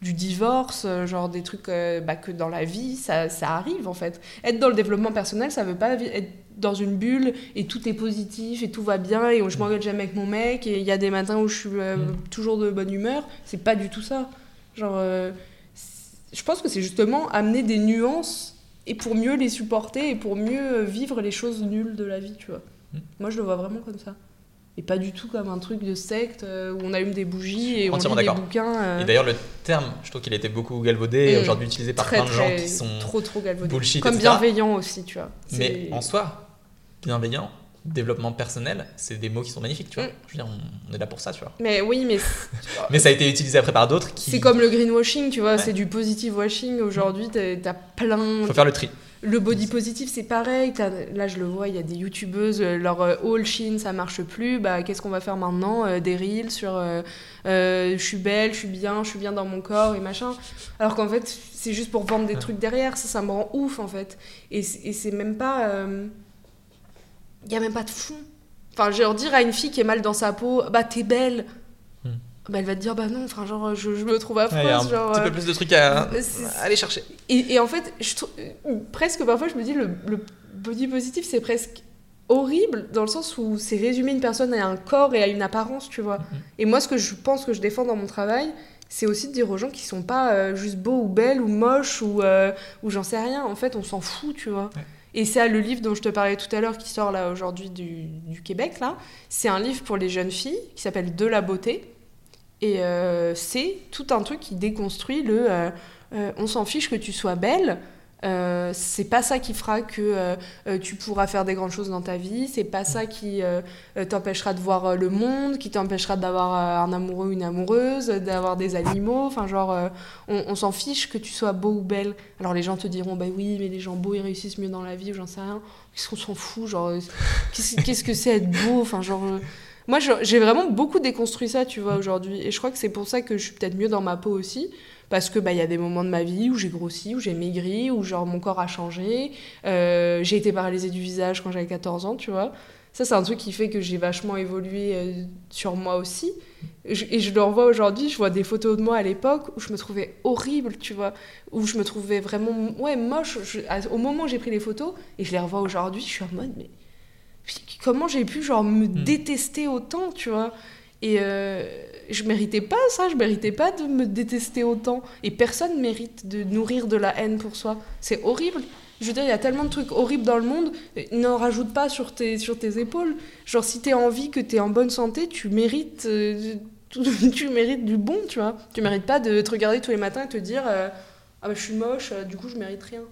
Speaker 2: du divorce, genre des trucs bah, que dans la vie, ça, ça arrive en fait. Être dans le développement personnel, ça veut pas être dans une bulle et tout est positif et tout va bien et je m'engueule jamais avec mon mec et il y a des matins où je suis
Speaker 1: Mm.
Speaker 2: toujours de bonne humeur. C'est pas du tout ça. Genre, je pense que c'est justement amener des nuances et pour mieux les supporter et pour mieux vivre les choses nulles de la vie, tu vois.
Speaker 1: Mm.
Speaker 2: Moi, je le vois vraiment comme ça. Et pas du tout comme un truc de secte euh, où on allume des bougies et on lit des bouquins. euh,
Speaker 1: Et d'ailleurs, le terme, je trouve qu'il a été beaucoup galvaudé et
Speaker 2: Mm.
Speaker 1: aujourd'hui utilisé par
Speaker 2: très,
Speaker 1: plein de gens qui sont.
Speaker 2: trop trop galvaudés.
Speaker 1: bullshit,
Speaker 2: Comme
Speaker 1: etc.
Speaker 2: bienveillant aussi, tu vois.
Speaker 1: Mais en soi, bienveillant, développement personnel, c'est des mots qui sont magnifiques, tu vois.
Speaker 2: Mm.
Speaker 1: Je veux dire, on, on est là pour ça, tu vois.
Speaker 2: Mais oui, mais *laughs*
Speaker 1: Mais ça a été utilisé après par d'autres qui.
Speaker 2: c'est comme le greenwashing, tu vois,
Speaker 1: Ouais.
Speaker 2: c'est du positive washing. Aujourd'hui, t'as plein.
Speaker 1: Faut faire le tri.
Speaker 2: Le body positive, c'est pareil. Là, je le vois, il y a des youtubeuses, euh, leur euh, all chin, ça marche plus. Bah, qu'est-ce qu'on va faire maintenant Euh, Des reels sur euh, je suis belle, je suis bien, je suis bien dans mon corps et machin. Alors qu'en fait, c'est juste pour vendre des
Speaker 1: Ouais.
Speaker 2: trucs derrière. Ça, ça me rend ouf en fait. Et c'est même pas. Il y a même pas de fond. Enfin, genre dire à une fille qui est mal dans sa peau, bah t'es belle.
Speaker 1: Hmm.
Speaker 2: Bah, elle va te dire, bah non, enfin, genre, je, je me trouve affreuse.
Speaker 1: Ouais, un
Speaker 2: genre,
Speaker 1: petit
Speaker 2: euh,
Speaker 1: peu plus de trucs à, *laughs* aller chercher.
Speaker 2: et, et en fait, je euh, presque parfois, je me dis, le, le body positif, c'est presque horrible dans le sens où c'est résumer une personne à un corps et à une apparence, tu vois.
Speaker 1: Mhm.
Speaker 2: Et moi, ce que je pense que je défends dans mon travail, c'est aussi de dire aux gens qui sont pas euh, juste beaux ou belles ou moches ou, euh, ou j'en sais rien. En fait, on s'en fout, tu vois.
Speaker 1: Ouais.
Speaker 2: Et c'est le livre dont je te parlais tout à l'heure qui sort là aujourd'hui du, du Québec, là. C'est un livre pour les jeunes filles qui s'appelle De la beauté. Et euh, c'est tout un truc qui déconstruit le euh, euh, on s'en fiche que tu sois belle. Euh, c'est pas ça qui fera que euh, euh, tu pourras faire des grandes choses dans ta vie. C'est pas ça qui t'empêchera de voir le monde, qui t'empêchera d'avoir un amoureux ou une amoureuse, d'avoir des animaux. Enfin, genre, on, s'en fiche que tu sois beau ou belle. Alors les gens te diront, bah oui, mais les gens beaux ils réussissent mieux dans la vie ou j'en sais rien. Qu'est-ce qu'on s'en fout Genre, qu'est-ce que c'est être beau? Enfin, genre. moi, j'ai vraiment beaucoup déconstruit ça, tu vois, aujourd'hui. Et je crois que c'est pour ça que je suis peut-être mieux dans ma peau aussi. Parce que bah il y a des moments de ma vie où j'ai grossi, où j'ai maigri, où genre mon corps a changé. Euh, j'ai été paralysée du visage quand j'avais 14 ans, tu vois. Ça, c'est un truc qui fait que j'ai vachement évolué euh, sur moi aussi. Et je, et je le revois aujourd'hui, je vois des photos de moi à l'époque où je me trouvais horrible, tu vois. Où je me trouvais vraiment, ouais, moche. Je- à- au moment où j'ai pris les photos, et je les revois aujourd'hui, je suis en mode, mais comment j'ai pu genre me
Speaker 1: Hmm.
Speaker 2: détester autant, tu vois Et euh, je méritais pas ça, je méritais pas de me détester autant. Et personne mérite de nourrir de la haine pour soi. C'est horrible. Je veux dire, il y a tellement de trucs horribles dans le monde, n'en rajoute pas sur tes, sur tes épaules. Genre, si t'es en vie, que t'es en bonne santé, tu mérites, euh, *laughs* tu mérites du bon, tu vois. Tu mérites pas de te regarder tous les matins et te dire euh, Ah bah je suis moche, euh, du coup je mérite rien.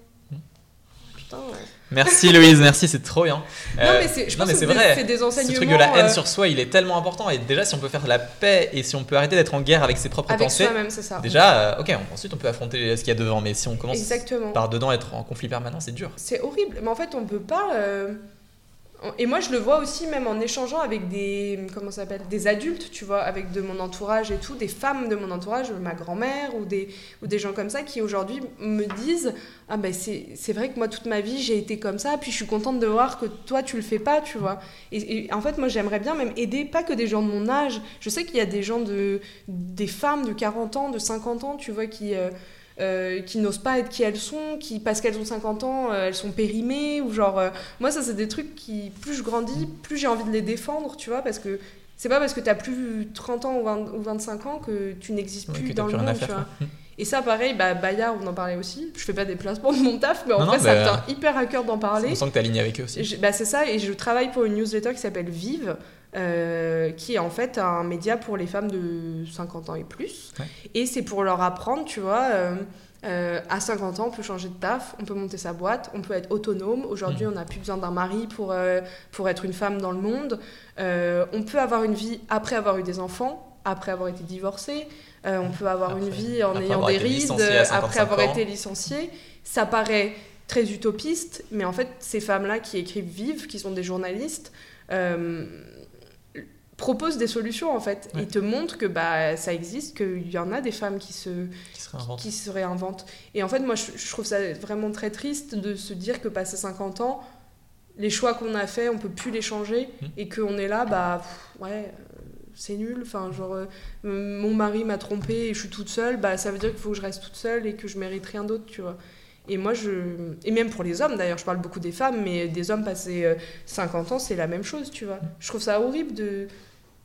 Speaker 2: Putain.
Speaker 1: Merci Louise, merci, c'est trop bien.
Speaker 2: non,
Speaker 1: Euh,
Speaker 2: mais c'est, je
Speaker 1: non,
Speaker 2: pense
Speaker 1: mais
Speaker 2: que
Speaker 1: c'est
Speaker 2: c'est
Speaker 1: vrai.
Speaker 2: des, des
Speaker 1: Ce
Speaker 2: enseignements.
Speaker 1: truc de la haine
Speaker 2: euh,
Speaker 1: sur soi, il est tellement important. Et déjà, si on peut faire la paix et si on peut arrêter d'être en guerre avec ses propres
Speaker 2: avec
Speaker 1: pensées,
Speaker 2: soi-même, c'est ça.
Speaker 1: déjà, euh, ok, ensuite on peut affronter ce qu'il y a devant. Mais si on commence
Speaker 2: Exactement.
Speaker 1: par dedans être en conflit permanent, c'est dur.
Speaker 2: C'est horrible. Mais en fait, on peut pas. Et moi, je le vois aussi, même en échangeant avec des. Comment s'appelle Des adultes, tu vois, avec de mon entourage et tout, des femmes de mon entourage, ma grand-mère ou des, ou des gens comme ça qui aujourd'hui me disent Ah ben, c'est vrai que moi, toute ma vie, j'ai été comme ça, puis je suis contente de voir que toi, tu le fais pas, tu vois. Et, et en fait, moi, j'aimerais bien même aider, pas que des gens de mon âge. Je sais qu'il y a des gens de. des femmes de 40 ans, de 50 ans, tu vois, qui. euh, euh, qui n'osent pas être qui elles sont, qui parce qu'elles ont 50 ans, euh, elles sont périmées ou genre euh, moi ça c'est des trucs qui plus je grandis, plus j'ai envie de les défendre, tu vois parce que c'est pas parce que t'as plus 30 ans ou, 20 ou 25 ans que tu n'existes
Speaker 1: Ouais,
Speaker 2: plus
Speaker 1: t'as
Speaker 2: dans le monde, tu vois. Et ça pareil, bah Bayard on en parlait aussi. Je fais pas des placements de mon taf, mais en
Speaker 1: Non,
Speaker 2: vrai
Speaker 1: non,
Speaker 2: ça me
Speaker 1: bah,
Speaker 2: tient hyper à cœur d'en parler.
Speaker 1: On sent que t'es aligné avec eux aussi.
Speaker 2: Je- bah, c'est ça, et je travaille pour une newsletter qui s'appelle Vive, euh, qui est en fait un média pour les femmes de 50 ans et plus.
Speaker 1: Ouais.
Speaker 2: Et c'est pour leur apprendre, tu vois, euh, euh, à 50 ans, on peut changer de taf, on peut monter sa boîte, on peut être autonome. Aujourd'hui,
Speaker 1: Mhm.
Speaker 2: on n'a plus besoin d'un mari pour, pour être une femme dans le monde. On peut avoir une vie après avoir eu des enfants, après avoir été divorcé. On peut avoir
Speaker 1: Après-
Speaker 2: une vie en ayant des rides, après
Speaker 1: 55
Speaker 2: avoir
Speaker 1: ans.
Speaker 2: été licencié. Ça paraît très utopiste, mais en fait, ces femmes-là qui écrivent Vive, qui sont des journalistes, euh, proposent des solutions en fait.
Speaker 1: Ouais.
Speaker 2: Ils te montrent que bah, ça existe, qu'il y en a des femmes qui se,
Speaker 1: Qui
Speaker 2: se réinventent. Et en fait, moi, je, je trouve ça vraiment très triste de se dire que passé 50 ans, les choix qu'on a faits, on peut plus les changer
Speaker 1: Mhm.
Speaker 2: et qu'on est là, bah pff, ouais, euh, c'est nul. Enfin, genre, euh, mon mari m'a trompée et je suis toute seule, bah ça veut dire qu'il faut que je reste toute seule et que je mérite rien d'autre, tu vois. Et moi, je. Et même pour les hommes, d'ailleurs, je parle beaucoup des femmes, mais des hommes passés euh, 50 ans, c'est la même chose, tu vois. Je trouve ça horrible de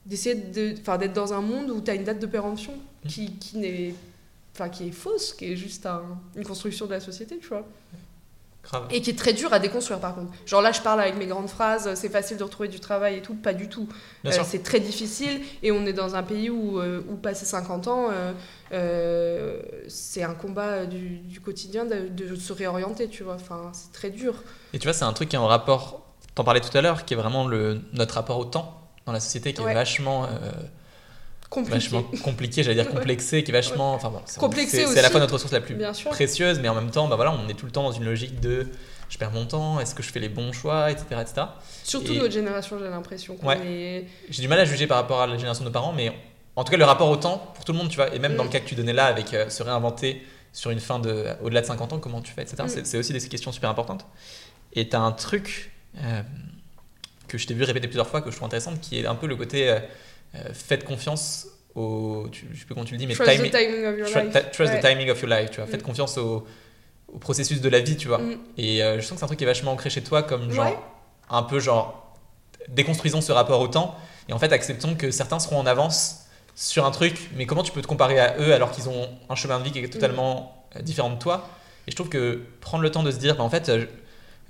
Speaker 2: d'essayer de enfin d'être dans un monde où tu as une date de péremption qui, qui n'est enfin qui est fausse qui est juste un- une construction de la société tu vois.
Speaker 1: Grave.
Speaker 2: et qui est très dur à déconstruire par contre. Genre là je parle avec mes grandes phrases c'est facile de retrouver du travail et tout. Pas du tout. Euh, c'est très difficile et on est dans un pays où, euh, où passé 50 ans euh, euh, c'est un combat du, du quotidien de, de se réorienter tu vois. Enfin c'est très dur.
Speaker 1: Et tu vois, c'est un truc qui est en rapport, t'en parlais tout à l'heure, qui est vraiment le, notre rapport au temps dans la société, qui
Speaker 2: Ouais.
Speaker 1: est vachement, euh,
Speaker 2: compliqué
Speaker 1: vachement compliqué, j'allais dire *laughs* complexé, qui est vachement. Enfin bon, c'est- à la fois notre ressource la plus précieuse, mais en même temps, bah voilà, on est tout le temps dans une logique de je perds mon temps, est-ce que je fais les bons choix, etc. etc.
Speaker 2: surtout
Speaker 1: Et-
Speaker 2: notre génération j'ai l'impression qu'on
Speaker 1: Ouais.
Speaker 2: est
Speaker 1: J'ai du mal à juger par rapport à la génération de nos parents, mais en tout cas, le rapport au temps, pour tout le monde, tu vois, et même dans
Speaker 2: Mm.
Speaker 1: le cas que tu donnais là, avec euh, se réinventer sur une fin de au-delà de 50 ans, comment tu fais, etc.
Speaker 2: Mm.
Speaker 1: C'est- C'est aussi des questions super importantes. Et tu as un truc euh, que je t'ai vu répéter plusieurs fois, que je trouve intéressant, qui est un peu le côté euh, euh, faites confiance au. Tu, je sais plus comment tu le dis, mais
Speaker 2: trust the timing of your life
Speaker 1: ta- trust
Speaker 2: Ouais.
Speaker 1: the timing of your life, tu vois.
Speaker 2: Mm.
Speaker 1: Faites confiance au, au processus de la vie, tu vois.
Speaker 2: Mm.
Speaker 1: Et euh, je sens que c'est un truc qui est vachement ancré chez toi, comme genre,
Speaker 2: Ouais.
Speaker 1: un peu genre, déconstruisons ce rapport au temps, et en fait, acceptons que certains seront en avance sur un truc, mais comment tu peux te comparer à eux alors qu'ils ont un chemin de vie qui est totalement euh, différent de toi? Et je trouve que prendre le temps de se dire, bah, en fait,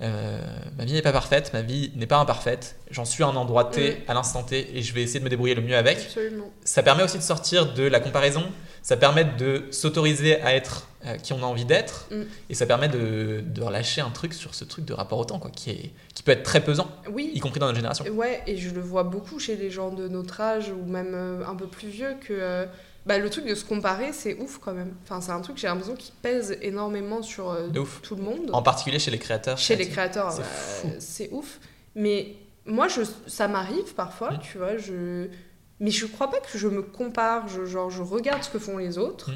Speaker 1: euh, ma vie n'est pas parfaite, ma vie n'est pas imparfaite, j'en suis à un endroit T,
Speaker 2: Mm.
Speaker 1: à l'instant T, et je vais essayer de me débrouiller le mieux avec
Speaker 2: absolument
Speaker 1: ça permet aussi de sortir de la comparaison, ça permet de s'autoriser à être euh, qui on a envie d'être,
Speaker 2: Mm.
Speaker 1: et ça permet de, de relâcher un truc sur ce truc de rapport au temps, quoi, qui, est, qui peut être très pesant,
Speaker 2: oui
Speaker 1: y compris dans notre génération.
Speaker 2: Ouais, et je le vois beaucoup chez les gens de notre âge ou même euh, un peu plus vieux que bah, le truc de se comparer, c'est ouf quand même. Enfin, c'est un truc, j'ai l'impression, qui pèse énormément sur euh,
Speaker 1: ouf.
Speaker 2: tout le monde.
Speaker 1: En particulier chez les créateurs.
Speaker 2: Chez les créateurs,
Speaker 1: C'est
Speaker 2: bah, ouf. Mais moi, je, ça m'arrive parfois, tu vois, je... mais je crois pas que je me compare, je, genre, je regarde ce que font les autres.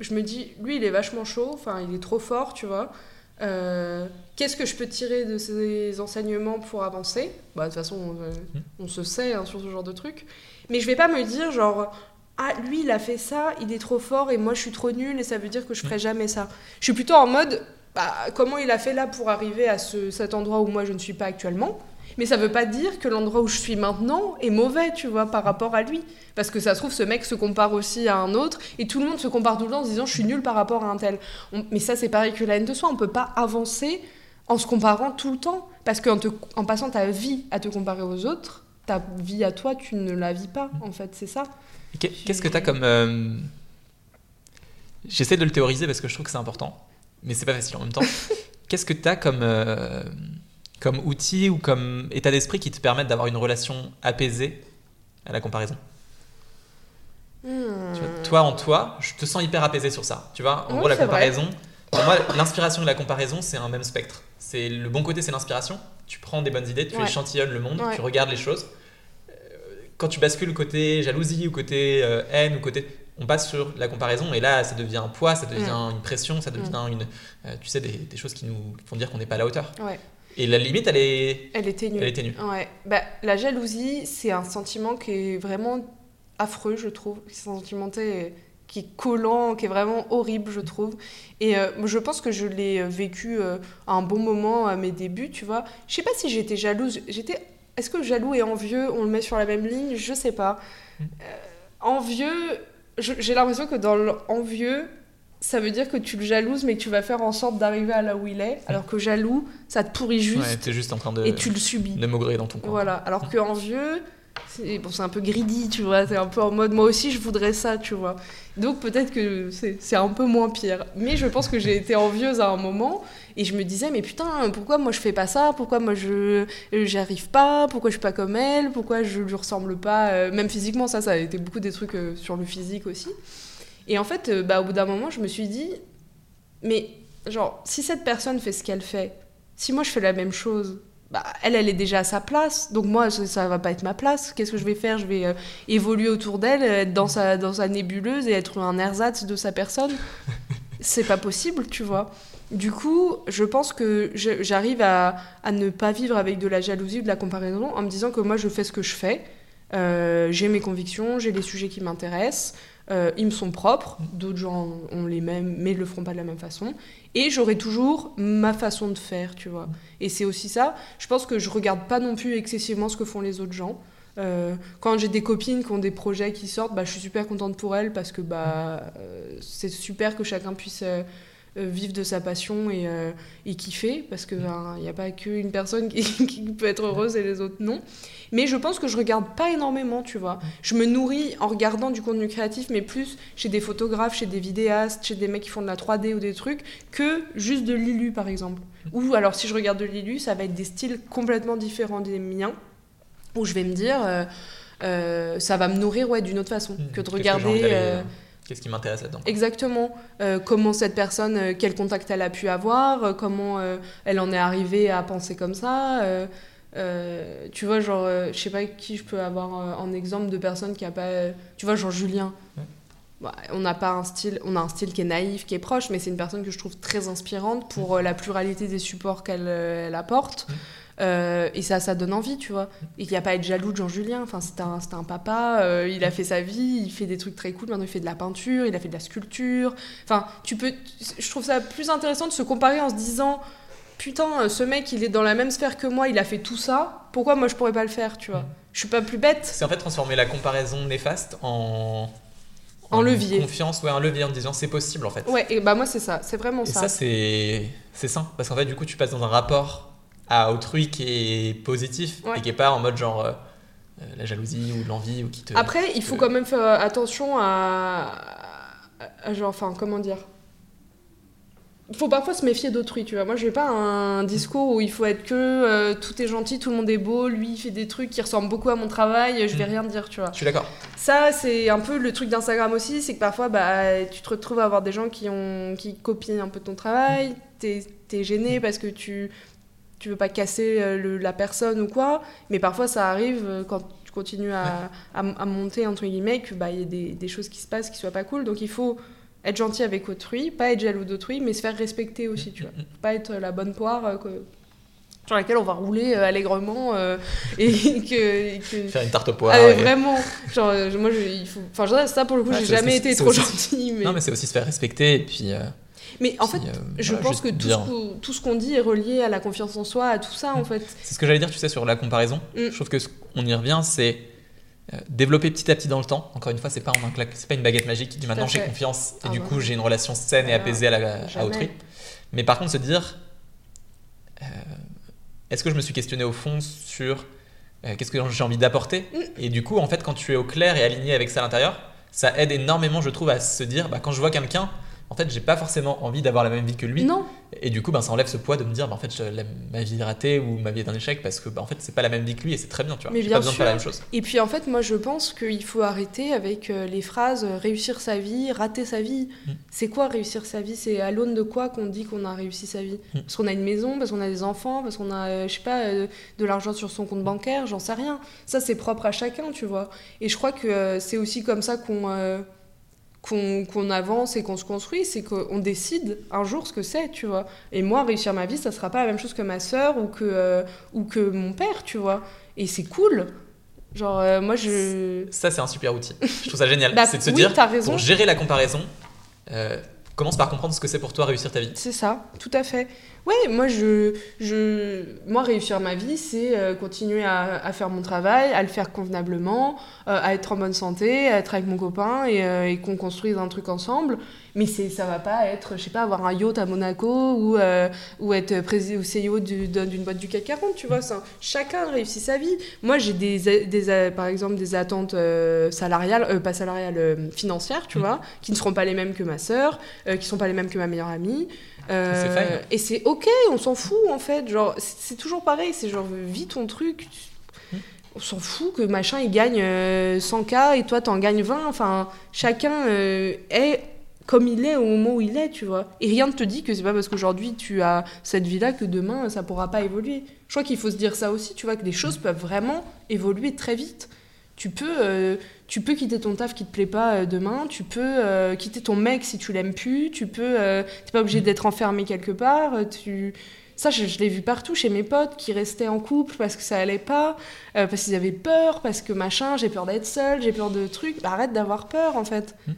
Speaker 2: Je me dis, lui, il est vachement chaud, enfin, il est trop fort, tu vois. Euh, Qu'est-ce que je peux tirer de ces enseignements pour avancer? Bah, de toute façon, euh, on se sait hein, sur ce genre de truc. Mais je vais pas me dire, genre, ah, lui, il a fait ça, il est trop fort et moi, je suis trop nulle et ça veut dire que je ferai jamais ça. Je suis plutôt en mode, bah, comment il a fait là pour arriver à ce, cet endroit où moi, je ne suis pas actuellement? Mais ça veut pas dire que l'endroit où je suis maintenant est mauvais, tu vois, par rapport à lui. Parce que ça se trouve, ce mec se compare aussi à un autre, et tout le monde se compare tout le temps en se disant je suis nul par rapport à un tel. On- Mais ça, c'est pareil que la haine de soi, on peut pas avancer en se comparant tout le temps. Parce qu'en te- en passant ta vie à te comparer aux autres, ta vie à toi, tu ne la vis pas, en fait, c'est ça.
Speaker 1: Qu'est- Qu'est-ce que tu as comme. euh, J'essaie de le théoriser parce que je trouve que c'est important, mais c'est pas facile en même temps. *laughs* Qu'est-ce que tu as comme, euh, comme outil ou comme état d'esprit qui te permettent d'avoir une relation apaisée à la comparaison? Tu vois, Toi en toi, je te sens hyper apaisé sur ça. Tu vois, en
Speaker 2: Ouais,
Speaker 1: gros, la
Speaker 2: vrai.
Speaker 1: comparaison, pour moi, l'inspiration et la comparaison, c'est un même spectre. C'est le bon côté, c'est l'inspiration. Tu prends des bonnes idées, tu
Speaker 2: Ouais.
Speaker 1: échantillonnes le monde,
Speaker 2: Ouais.
Speaker 1: tu regardes les choses. Quand tu bascules côté jalousie ou côté euh, haine ou côté, on passe sur la comparaison et là, ça devient un poids, ça devient une pression, ça devient une, euh, tu sais, des, des choses qui nous font dire qu'on n'est pas à la hauteur.
Speaker 2: Ouais.
Speaker 1: Et la limite, elle est,
Speaker 2: Elle est ténue.
Speaker 1: elle est ténue.
Speaker 2: Ouais. Bah, la jalousie, c'est un sentiment qui est vraiment affreux, je trouve. C'est un sentiment qui est collant, qui est vraiment horrible, je trouve. Et euh, je pense que je l'ai vécu euh, à un bon moment à mes débuts, tu vois. Je sais pas si j'étais jalouse. J'étais. Est-ce que jaloux et envieux, on le met sur la même ligne? Je sais pas.
Speaker 1: Mm.
Speaker 2: Euh, envieux, j'ai l'impression que dans l'envieux, ça veut dire que tu le jalouses, mais que tu vas faire en sorte d'arriver à là où il est. Alors que jaloux, ça te pourrit juste
Speaker 1: Ouais, t'es juste en train de,
Speaker 2: et tu le subis.
Speaker 1: de maugréer dans ton coin.
Speaker 2: Voilà, alors que envieux, c'est bon, un peu greedy, tu vois, c'est un peu en mode moi aussi je voudrais ça, tu vois. Donc peut-être que c'est un peu moins pire. Mais je pense que j'ai été envieuse à un moment et je me disais mais putain, pourquoi moi je fais pas ça? Pourquoi moi je euh, j'y arrive pas? Pourquoi je suis pas comme elle? Pourquoi je lui ressemble pas? Euh, Même physiquement, ça, ça a été beaucoup des trucs euh, sur le physique aussi. Et en fait, bah, au bout d'un moment, je me suis dit mais genre, si cette personne fait ce qu'elle fait, si moi je fais la même chose, bah, elle, elle est déjà à sa place. Donc moi, ça, ça va pas être ma place. Qu'est-ce que je vais faire? Je vais euh, évoluer autour d'elle, être dans sa, dans sa nébuleuse et être un ersatz de sa personne? *laughs* C'est pas possible, tu vois. Du coup, je pense que j'arrive à, ne pas vivre avec de la jalousie ou de la comparaison en me disant que moi, je fais ce que je fais. Euh, j'ai mes convictions, j'ai les sujets qui m'intéressent. euh, ils me sont propres, d'autres gens ont les mêmes, mais ne le feront pas de la même façon. Et j'aurai toujours ma façon de faire, tu vois. Et c'est aussi ça. Je pense que je regarde pas non plus excessivement ce que font les autres gens. Euh, quand j'ai des copines qui ont des projets qui sortent, bah, je suis super contente pour elles parce que bah, c'est super que chacun puisse vivre de sa passion et, euh, et kiffer parce qu'il n'y a pas qu'une personne qui, *laughs* qui peut être heureuse et les autres non. Mais je pense que je regarde pas énormément, tu vois. Je me nourris en regardant du contenu créatif, mais plus chez des photographes, chez des vidéastes, chez des mecs qui font de la 3D ou des trucs, que juste de l'ILU par exemple. Ou alors si je regarde de l'ILU, ça va être des styles complètement différents des miens, où je vais me dire, euh, euh, ça va me nourrir ouais, d'une autre façon que de regarder.
Speaker 1: Qu'est-ce qui m'intéresse là-dedans
Speaker 2: Exactement. Euh, comment cette personne, euh, quel contact elle a pu avoir, euh, comment euh, elle en est arrivée à penser comme ça. tu vois, genre, je sais pas qui je peux avoir en exemple de personne qui a pas. tu vois, genre Julien.
Speaker 1: Ouais.
Speaker 2: Bah, on n'a pas un style, on a un style qui est naïf, qui est proche, mais c'est une personne que je trouve très inspirante pour la pluralité des supports qu'elle elle apporte. Euh, et ça, ça donne envie, tu vois. Il n'y a pas à être jaloux de Jean-Julien. Enfin, c'est un, un papa, euh, il a fait sa vie, il fait des trucs très cool. Maintenant, il fait de la peinture, il a fait de la sculpture. Enfin, tu peux. Je trouve ça plus intéressant de se comparer en se disant Putain, euh, ce mec, il est dans la même sphère que moi, il a fait tout ça. Pourquoi moi, je pourrais pas le faire, tu vois?
Speaker 1: Mm.
Speaker 2: Je suis pas plus bête.
Speaker 1: C'est en fait transformer la comparaison néfaste en.
Speaker 2: En levier.
Speaker 1: Confiance, ouais, un levier en disant c'est possible en fait.
Speaker 2: Ouais, et bah moi, c'est ça. C'est vraiment
Speaker 1: Et
Speaker 2: ça.
Speaker 1: ça, c'est c'est sain. Parce qu'en fait, du coup, tu passes dans un rapport à autrui qui est positif
Speaker 2: Ouais.
Speaker 1: et qui est pas en mode genre euh, euh, la jalousie ou l'envie ou qui te.
Speaker 2: Après, il faut
Speaker 1: Euh.
Speaker 2: quand même faire attention à, genre, enfin, comment dire? Il faut parfois se méfier d'autrui, tu vois. Moi, j'ai pas un discours où il faut être que euh, tout est gentil, tout le monde est beau, lui il fait des trucs qui ressemblent beaucoup à mon travail, je vais
Speaker 1: Mm.
Speaker 2: rien dire, tu vois.
Speaker 1: Je suis d'accord.
Speaker 2: Ça, c'est un peu le truc d'Instagram aussi, c'est que parfois, bah, tu te retrouves à avoir des gens qui, ont, qui copient un peu ton travail, t'es es gêné parce que tu, tu veux pas casser euh, le- la personne ou quoi, mais parfois ça arrive euh, quand tu continues à, à, à monter, entre guillemets, qu'il bah, y a des, des choses qui se passent qui soient pas cool, donc il faut être gentil avec autrui, pas être jaloux d'autrui, mais se faire respecter aussi, tu vois. *laughs* Pas être la bonne poire euh, que- sur laquelle on va rouler allègrement euh, *laughs* et que... et que-
Speaker 1: Faire une tarte aux poires.
Speaker 2: ah, vraiment, genre, moi, je, il faut... Enfin, ça, pour le coup,
Speaker 1: Ouais,
Speaker 2: j'ai jamais été trop gentille. *laughs* Mais,
Speaker 1: Non, mais c'est aussi se faire respecter et puis. euh,
Speaker 2: mais en fait,
Speaker 1: euh,
Speaker 2: je
Speaker 1: voilà,
Speaker 2: pense que tout
Speaker 1: dire-
Speaker 2: ce, qu'on, tout ce qu'on dit est relié à la confiance en soi, à tout ça, en fait.
Speaker 1: C'est ce que j'allais dire, tu sais, sur la comparaison.
Speaker 2: Mm.
Speaker 1: Je trouve que ce qu'on y revient, c'est euh, développer petit à petit dans le temps. Encore une fois, c'est pas en un claque, c'est pas une baguette magique qui dit maintenant j'ai confiance et
Speaker 2: Ah
Speaker 1: du
Speaker 2: bah
Speaker 1: coup j'ai une relation saine et apaisée à, la, à autrui. Mais par contre, se dire euh, est-ce que je me suis questionné au fond sur euh, qu'est-ce que j'ai envie d'apporter
Speaker 2: Mm.
Speaker 1: Et du coup, en fait, quand tu es au clair et aligné avec ça à l'intérieur, ça aide énormément, je trouve, à se dire, bah, quand je vois quelqu'un, en fait, j'ai pas forcément envie d'avoir la même vie que lui.
Speaker 2: Non,
Speaker 1: Et du coup, ben, ça enlève ce poids de me dire, bah, en fait, je- la- ma vie est ratée ou ma vie est un échec parce que, bah, en fait, c'est pas la même vie que lui et c'est très bien, tu vois.
Speaker 2: Mais bien
Speaker 1: pas besoin de faire la
Speaker 2: sûr.
Speaker 1: même chose.
Speaker 2: Et puis en fait, moi je pense qu'il faut arrêter avec euh, les phrases euh, réussir sa vie, rater sa vie.
Speaker 1: Mm.
Speaker 2: C'est quoi réussir sa vie? C'est à l'aune de quoi qu'on dit qu'on a réussi sa vie?
Speaker 1: Mm.
Speaker 2: Parce qu'on a une maison, parce qu'on a des enfants, parce qu'on a, euh, je sais pas, de l'argent sur son compte bancaire, j'en sais rien. Ça c'est propre à chacun, tu vois. Et je crois que c'est aussi comme ça qu'on euh, qu'on avance et qu'on se construit, c'est qu'on décide un jour ce que c'est, tu vois. Et moi, réussir ma vie, ça sera pas la même chose que ma sœur ou que, euh, ou que mon père, tu vois. Et c'est cool. Genre, euh, moi, je.
Speaker 1: Ça, c'est un super outil. Je trouve ça génial. *laughs*
Speaker 2: Bah,
Speaker 1: c'est de se
Speaker 2: oui,
Speaker 1: dire,
Speaker 2: raison.
Speaker 1: pour gérer la comparaison, euh, commence par comprendre ce que c'est pour toi réussir ta vie.
Speaker 2: C'est ça, tout à fait. Ouais, moi, je, je, moi réussir ma vie, c'est euh, continuer à, à faire mon travail, à le faire convenablement, euh, à être en bonne santé, à être avec mon copain et, euh, et qu'on construise un truc ensemble. Mais c'est, ça va pas être, je sais pas, avoir un yacht à Monaco ou, ou être président ou CEO du- d'un- d'une boîte du CAC 40, tu vois. Ça, chacun réussit sa vie. Moi, j'ai des, des, par exemple des attentes salariales, pas salariales, financières, tu
Speaker 1: Mm.
Speaker 2: vois, qui ne seront pas les mêmes que ma sœur, qui sont pas les mêmes que ma meilleure amie. Euh, et c'est ok, on s'en fout en fait. Genre, c'est c'est toujours pareil, c'est genre, vis ton truc.
Speaker 1: Mm.
Speaker 2: On s'en fout que machin il gagne euh, 100K et toi t'en gagnes 20. Enfin, chacun euh, est comme il est au moment où il est, tu vois. Et rien ne te dit que c'est pas parce qu'aujourd'hui tu as cette vie-là que demain ça pourra pas évoluer. Je crois qu'il faut se dire ça aussi, tu vois, que les choses peuvent vraiment évoluer très vite. Tu peux, euh, tu peux quitter ton taf qui te plaît pas euh, demain, tu peux euh, quitter ton mec si tu l'aimes plus, tu peux, t'es pas obligé d'être enfermé quelque part, tu... Ça, je, je l'ai vu partout chez mes potes qui restaient en couple parce que ça allait pas, parce qu'ils avaient peur, parce que machin, j'ai peur d'être seule, j'ai peur de trucs. Bah, arrête d'avoir peur en fait.
Speaker 1: Hmm.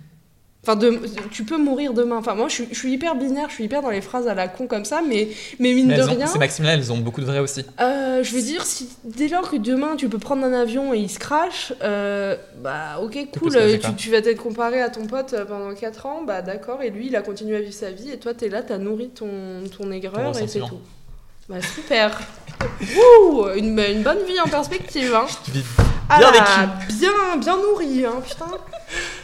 Speaker 2: Enfin, de, tu peux mourir demain. Enfin, moi, je suis, je suis hyper binaire, je suis hyper dans les phrases à la con comme ça, mais, mais mine
Speaker 1: Mais
Speaker 2: de
Speaker 1: ont-
Speaker 2: rien.
Speaker 1: Ces maximes-là, elles ont beaucoup de vrai aussi.
Speaker 2: Euh, je veux dire, si, dès lors que demain tu peux prendre un avion et il se crache, euh, bah ok, cool, tu, tu vas t'être comparé à ton pote euh, pendant 4 ans, bah d'accord, et lui il a continué à vivre sa vie, et toi t'es là, t'as nourri ton, ton aigreur,
Speaker 1: Ton
Speaker 2: et c'est tout. Bah super *laughs* Wouh une, une bonne vie en perspective, hein *laughs* ah
Speaker 1: bien
Speaker 2: là, bien, bien nourri, hein, putain.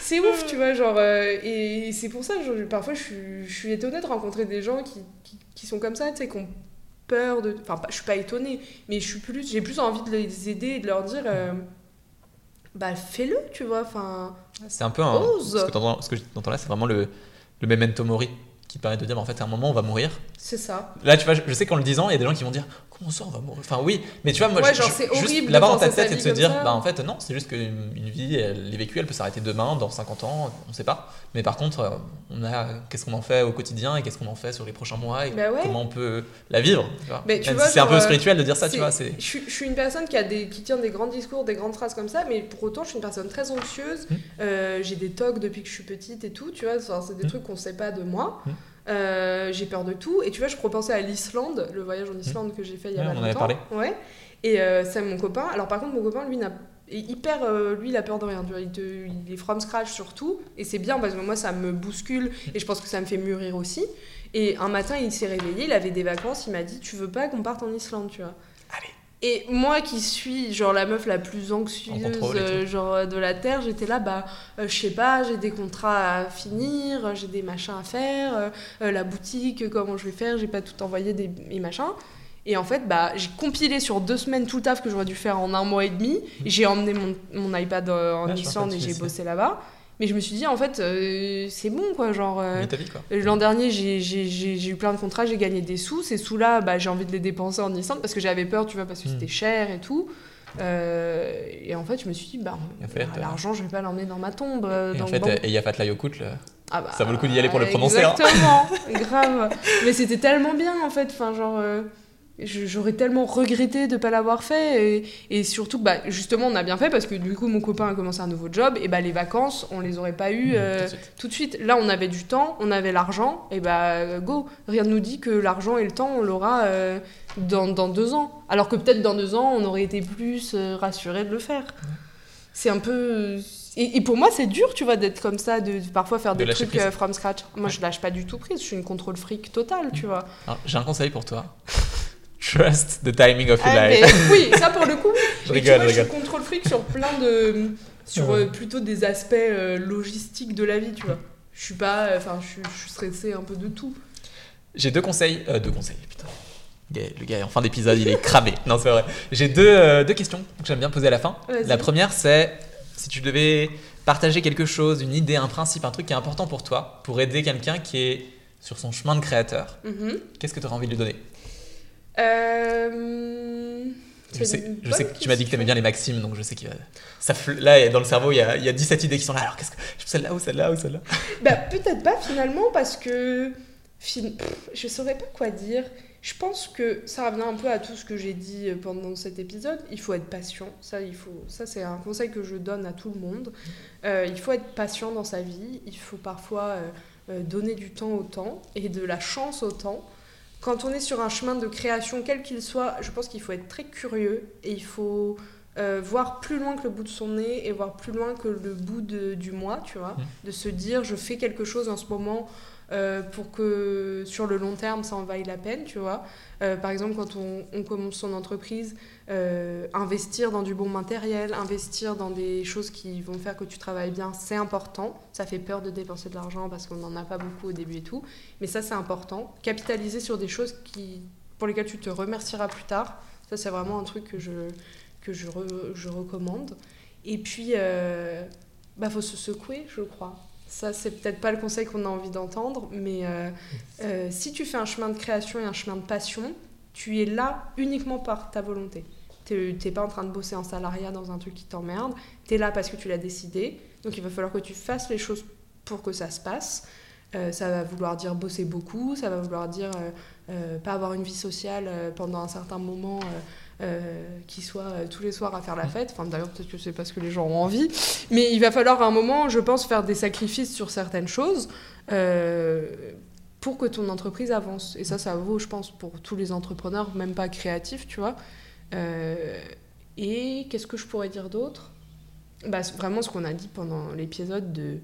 Speaker 2: C'est ouf, tu vois, genre, euh, et c'est pour ça, genre, parfois, je suis, je suis étonnée de rencontrer des gens qui, qui, qui sont comme ça, tu sais, qui ont peur de... Enfin, pas- je suis pas étonnée, mais je suis plus, j'ai plus envie de les aider et de leur dire, euh, bah, fais-le, tu vois, enfin...
Speaker 1: C'est un peu un.
Speaker 2: Ose.
Speaker 1: Ce que t'entends- ce là, c'est vraiment le, le memento mori qui permet de dire, bah, en fait, à un moment, on va mourir.
Speaker 2: C'est ça.
Speaker 1: Là, tu vois, je, je sais qu'en le disant, il y a des gens qui vont dire, comment ça, on va mourir Enfin, oui, mais tu vois, moi,
Speaker 2: Ouais,
Speaker 1: je-
Speaker 2: genre,
Speaker 1: je- juste l'avoir dans ta tête et de se dire,
Speaker 2: ça.
Speaker 1: bah, en fait, non, c'est juste qu'une une vie, elle est vécue, elle peut s'arrêter demain, dans 50 ans, on sait pas. Mais par contre, euh, on a, qu'est-ce qu'on en fait au quotidien et qu'est-ce qu'on en fait sur les prochains mois et
Speaker 2: Bah ouais.
Speaker 1: comment on peut la vivre.
Speaker 2: Mais tu vois,
Speaker 1: c'est un peu
Speaker 2: euh,
Speaker 1: spirituel de dire ça, tu vois, c'est.
Speaker 2: Je, suis- je suis une personne qui, a des, qui tient des grands discours, des grandes phrases comme ça, mais pour autant, je suis une personne très anxieuse.
Speaker 1: Mm.
Speaker 2: Euh, j'ai des tocs depuis que je suis petite et tout, tu vois. C'est des
Speaker 1: Mm.
Speaker 2: trucs qu'on sait pas de moi.
Speaker 1: Mm.
Speaker 2: Euh, j'ai peur de tout. Et tu vois, je repensais à l'Islande, le voyage en Islande que j'ai fait il y a.
Speaker 1: Ouais,
Speaker 2: pas
Speaker 1: on en avait
Speaker 2: longtemps.
Speaker 1: parlé.
Speaker 2: Ouais. Et euh, c'est mon copain. Alors, par contre, mon copain, lui, n'a hyper euh, lui il a peur de rien tu vois. il, te- il est from scratch sur tout et c'est bien parce que moi ça me bouscule et je pense que ça me fait mûrir aussi et un matin il s'est réveillé il avait des vacances il m'a dit tu veux pas qu'on parte en Islande tu vois. Et moi qui suis genre la meuf la plus anxieuse euh, genre de la terre, j'étais là bah euh, je sais pas, j'ai des contrats à finir, euh, j'ai des machins à faire, euh, la boutique, comment je vais faire, j'ai pas tout envoyé des mes machins. Et en fait, bah, j'ai compilé sur deux semaines tout le taf que j'aurais dû faire en un mois et demi. Et J'ai emmené mon, mon iPad en
Speaker 1: je
Speaker 2: Islande et j'ai bossé là-bas. Mais je me suis dit, en fait, euh, c'est bon, quoi. Genre, euh. L'an dernier, j'ai- eu plein de contrats, j'ai gagné des sous. Ces sous-là, bah, j'ai envie de les dépenser en Islande parce que j'avais peur, tu vois, parce que c'était cher et tout. Euh, et en fait, je me suis dit, bah,
Speaker 1: Et en fait,
Speaker 2: l'argent, je vais pas l'emmener dans ma tombe.
Speaker 1: Et en fait,
Speaker 2: banc.
Speaker 1: et Yafat
Speaker 2: Ah bah,
Speaker 1: ça vaut le coup d'y aller pour le prononcer, hein.
Speaker 2: Exactement, *laughs* grave. Mais c'était tellement bien, en fait. Enfin, genre. Euh, J'aurais tellement regretté de pas l'avoir fait et, et surtout bah, justement on a bien fait parce que du coup mon copain a commencé un nouveau job et bah les vacances on les aurait pas eu
Speaker 1: Tout
Speaker 2: euh,
Speaker 1: de suite.
Speaker 2: tout de suite. Là, on avait du temps, on avait l'argent, et bah go. Rien ne nous dit que l'argent et le temps, on l'aura euh, dans, dans deux ans. Alors que peut-être dans deux ans, on aurait été plus euh, rassuré de le faire. C'est un peu. Et, et pour moi, c'est dur, tu vois, d'être comme ça, de, de parfois faire
Speaker 1: De
Speaker 2: des trucs euh, from scratch. Moi, je lâche pas du tout prise, je suis une contrôle fric totale, tu vois.
Speaker 1: Alors, J'ai un conseil pour toi. Trust the timing of your
Speaker 2: Ah,
Speaker 1: life.
Speaker 2: mais oui, ça pour le coup.
Speaker 1: Je rigole,
Speaker 2: tu vois,
Speaker 1: je
Speaker 2: je
Speaker 1: rigole.
Speaker 2: suis contrôle fric sur plein de. sur
Speaker 1: Ouais.
Speaker 2: euh, plutôt des aspects euh, logistiques de la vie, tu vois. Je suis pas. Enfin, je suis- je suis stressée un peu de tout.
Speaker 1: J'ai deux conseils. euh, deux conseils, putain. Le gars- en fin d'épisode, il est cramé. *laughs* Non, c'est vrai. J'ai deux, euh, deux questions que j'aime bien poser à la fin. La première, c'est si tu devais partager quelque chose, une idée, un principe, un truc qui est important pour toi, pour aider quelqu'un qui est sur son chemin de créateur,
Speaker 2: Mhm.
Speaker 1: qu'est-ce que tu aurais envie de lui donner?
Speaker 2: Euh,
Speaker 1: Je sais,
Speaker 2: une
Speaker 1: je sais
Speaker 2: bonne
Speaker 1: que tu m'as dit que tu aimais bien les maximes, donc je sais que ça fl- là, dans le cerveau, il y a, il y a 17 idées qui sont là. Alors, qu'est-ce que. Celle-là ou celle-là ou celle-là?
Speaker 2: Bah, peut-être pas finalement, parce que. Je saurais pas quoi dire. Je pense que ça revient un peu à tout ce que j'ai dit euh, pendant cet épisode. Il faut être patient. Ça, il faut... ça c'est un conseil que je donne à tout le monde. Euh, il faut être patient dans sa vie. Il faut parfois euh, euh, donner du temps au temps et de la chance au temps. Quand on est sur un chemin de création, quel qu'il soit, je pense qu'il faut être très curieux et il faut euh, voir plus loin que le bout de son nez et voir plus loin que le bout de- du mois, tu vois. De se dire, je fais quelque chose en ce moment euh, pour que sur le long terme, ça en vaille la peine, tu vois. Euh, par exemple, quand on, commence son entreprise, euh, investir dans du bon matériel, investir dans des choses qui vont faire que tu travailles bien, c'est important. Ça fait peur de dépenser de l'argent parce qu'on n'en a pas beaucoup au début et tout. Mais ça, c'est important. Capitaliser sur des choses qui, pour lesquelles tu te remercieras plus tard, ça, c'est vraiment un truc que je, que je, je recommande. Et puis, euh, bah, faut se secouer, je crois. Ça, c'est peut-être pas le conseil qu'on a envie d'entendre, mais euh, euh, si tu fais un chemin de création et un chemin de passion, tu es là uniquement par ta volonté. Tu n'es pas en train de bosser en salariat dans un truc qui t'emmerde. Tu es là parce que tu l'as décidé. Donc il va falloir que tu fasses les choses pour que ça se passe. Euh, ça va vouloir dire bosser beaucoup, ça va vouloir dire pas avoir une vie sociale pendant un certain moment qui soit euh, tous les soirs à faire la fête. Enfin, d'ailleurs, peut-être que c'est parce que les gens ont envie. Mais il va falloir à un moment, je pense, faire des sacrifices sur certaines choses euh, pour que ton entreprise avance. Et ça, ça vaut, je pense, pour tous les entrepreneurs, même pas créatifs, tu vois. Euh, et qu'est-ce que je pourrais dire d'autre? Bah, Vraiment ce qu'on a dit pendant l'épisode de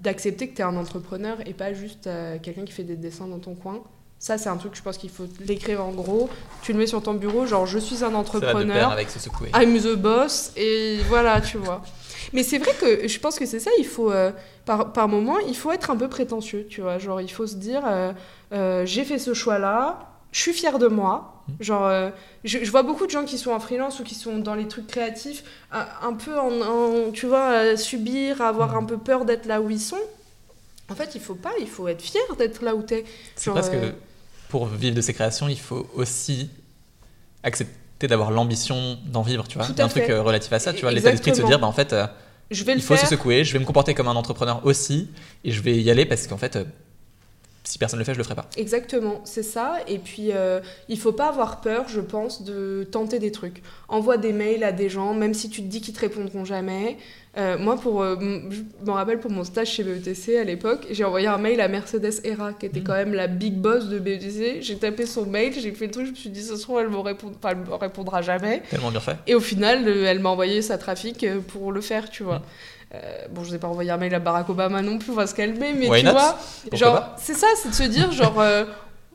Speaker 2: d'accepter que tu es un entrepreneur et pas juste euh, quelqu'un qui fait des dessins dans ton coin. Ça, c'est un truc, je pense qu'il faut l'écrire en gros. Tu le mets sur ton bureau, genre je suis un entrepreneur,
Speaker 1: avec secouer.
Speaker 2: I'm the boss, et voilà, tu vois. Mais c'est vrai que je pense que c'est ça, il faut, euh, par, par moment, il faut être un peu prétentieux, tu vois. Genre, il faut se dire, euh, euh, j'ai fait ce choix-là, je suis fière de moi. Genre, euh, je, je vois beaucoup de gens qui sont en freelance ou qui sont dans les trucs créatifs, un, un peu en, en, tu vois, à subir, à avoir un peu peur d'être là où ils sont. En fait, il faut pas, il faut être fier d'être là où t'es.
Speaker 1: C'est
Speaker 2: Genre,
Speaker 1: presque
Speaker 2: euh,
Speaker 1: pour vivre de ses créations, il faut aussi accepter d'avoir l'ambition d'en vivre, tu vois. Il y a un truc
Speaker 2: fait.
Speaker 1: euh, relatif à ça, tu vois, l'état d'esprit de se dire, bah, en fait, euh,
Speaker 2: Je vais le
Speaker 1: il faut
Speaker 2: faire.
Speaker 1: se secouer, je vais me comporter comme un entrepreneur aussi, et je vais y aller parce qu'en fait, euh, si personne ne le fait, je le ferai pas.
Speaker 2: Exactement, c'est ça. Et puis, euh, il faut pas avoir peur, je pense, de tenter des trucs. Envoie des mails à des gens, même si tu te dis qu'ils te répondront jamais. Euh, moi, pour, euh, je me rappelle pour mon stage chez BETC à l'époque, j'ai envoyé un mail à Mercedes Hera, qui était
Speaker 1: Mhm.
Speaker 2: quand même la big boss de BETC. J'ai tapé son mail, j'ai fait le truc, je me suis dit, ce soir, elle me, répond... enfin, elle me répondra jamais.
Speaker 1: Tellement bien fait.
Speaker 2: Et au final, euh, elle m'a envoyé sa trafic pour le faire, tu vois.
Speaker 1: Mhm.
Speaker 2: Euh, bon, je n'ai pas envoyé un mail à Barack Obama non plus, on va se calmer, mais
Speaker 1: Why
Speaker 2: tu
Speaker 1: not?
Speaker 2: vois,
Speaker 1: Pourquoi
Speaker 2: genre, c'est ça, c'est de se dire, genre,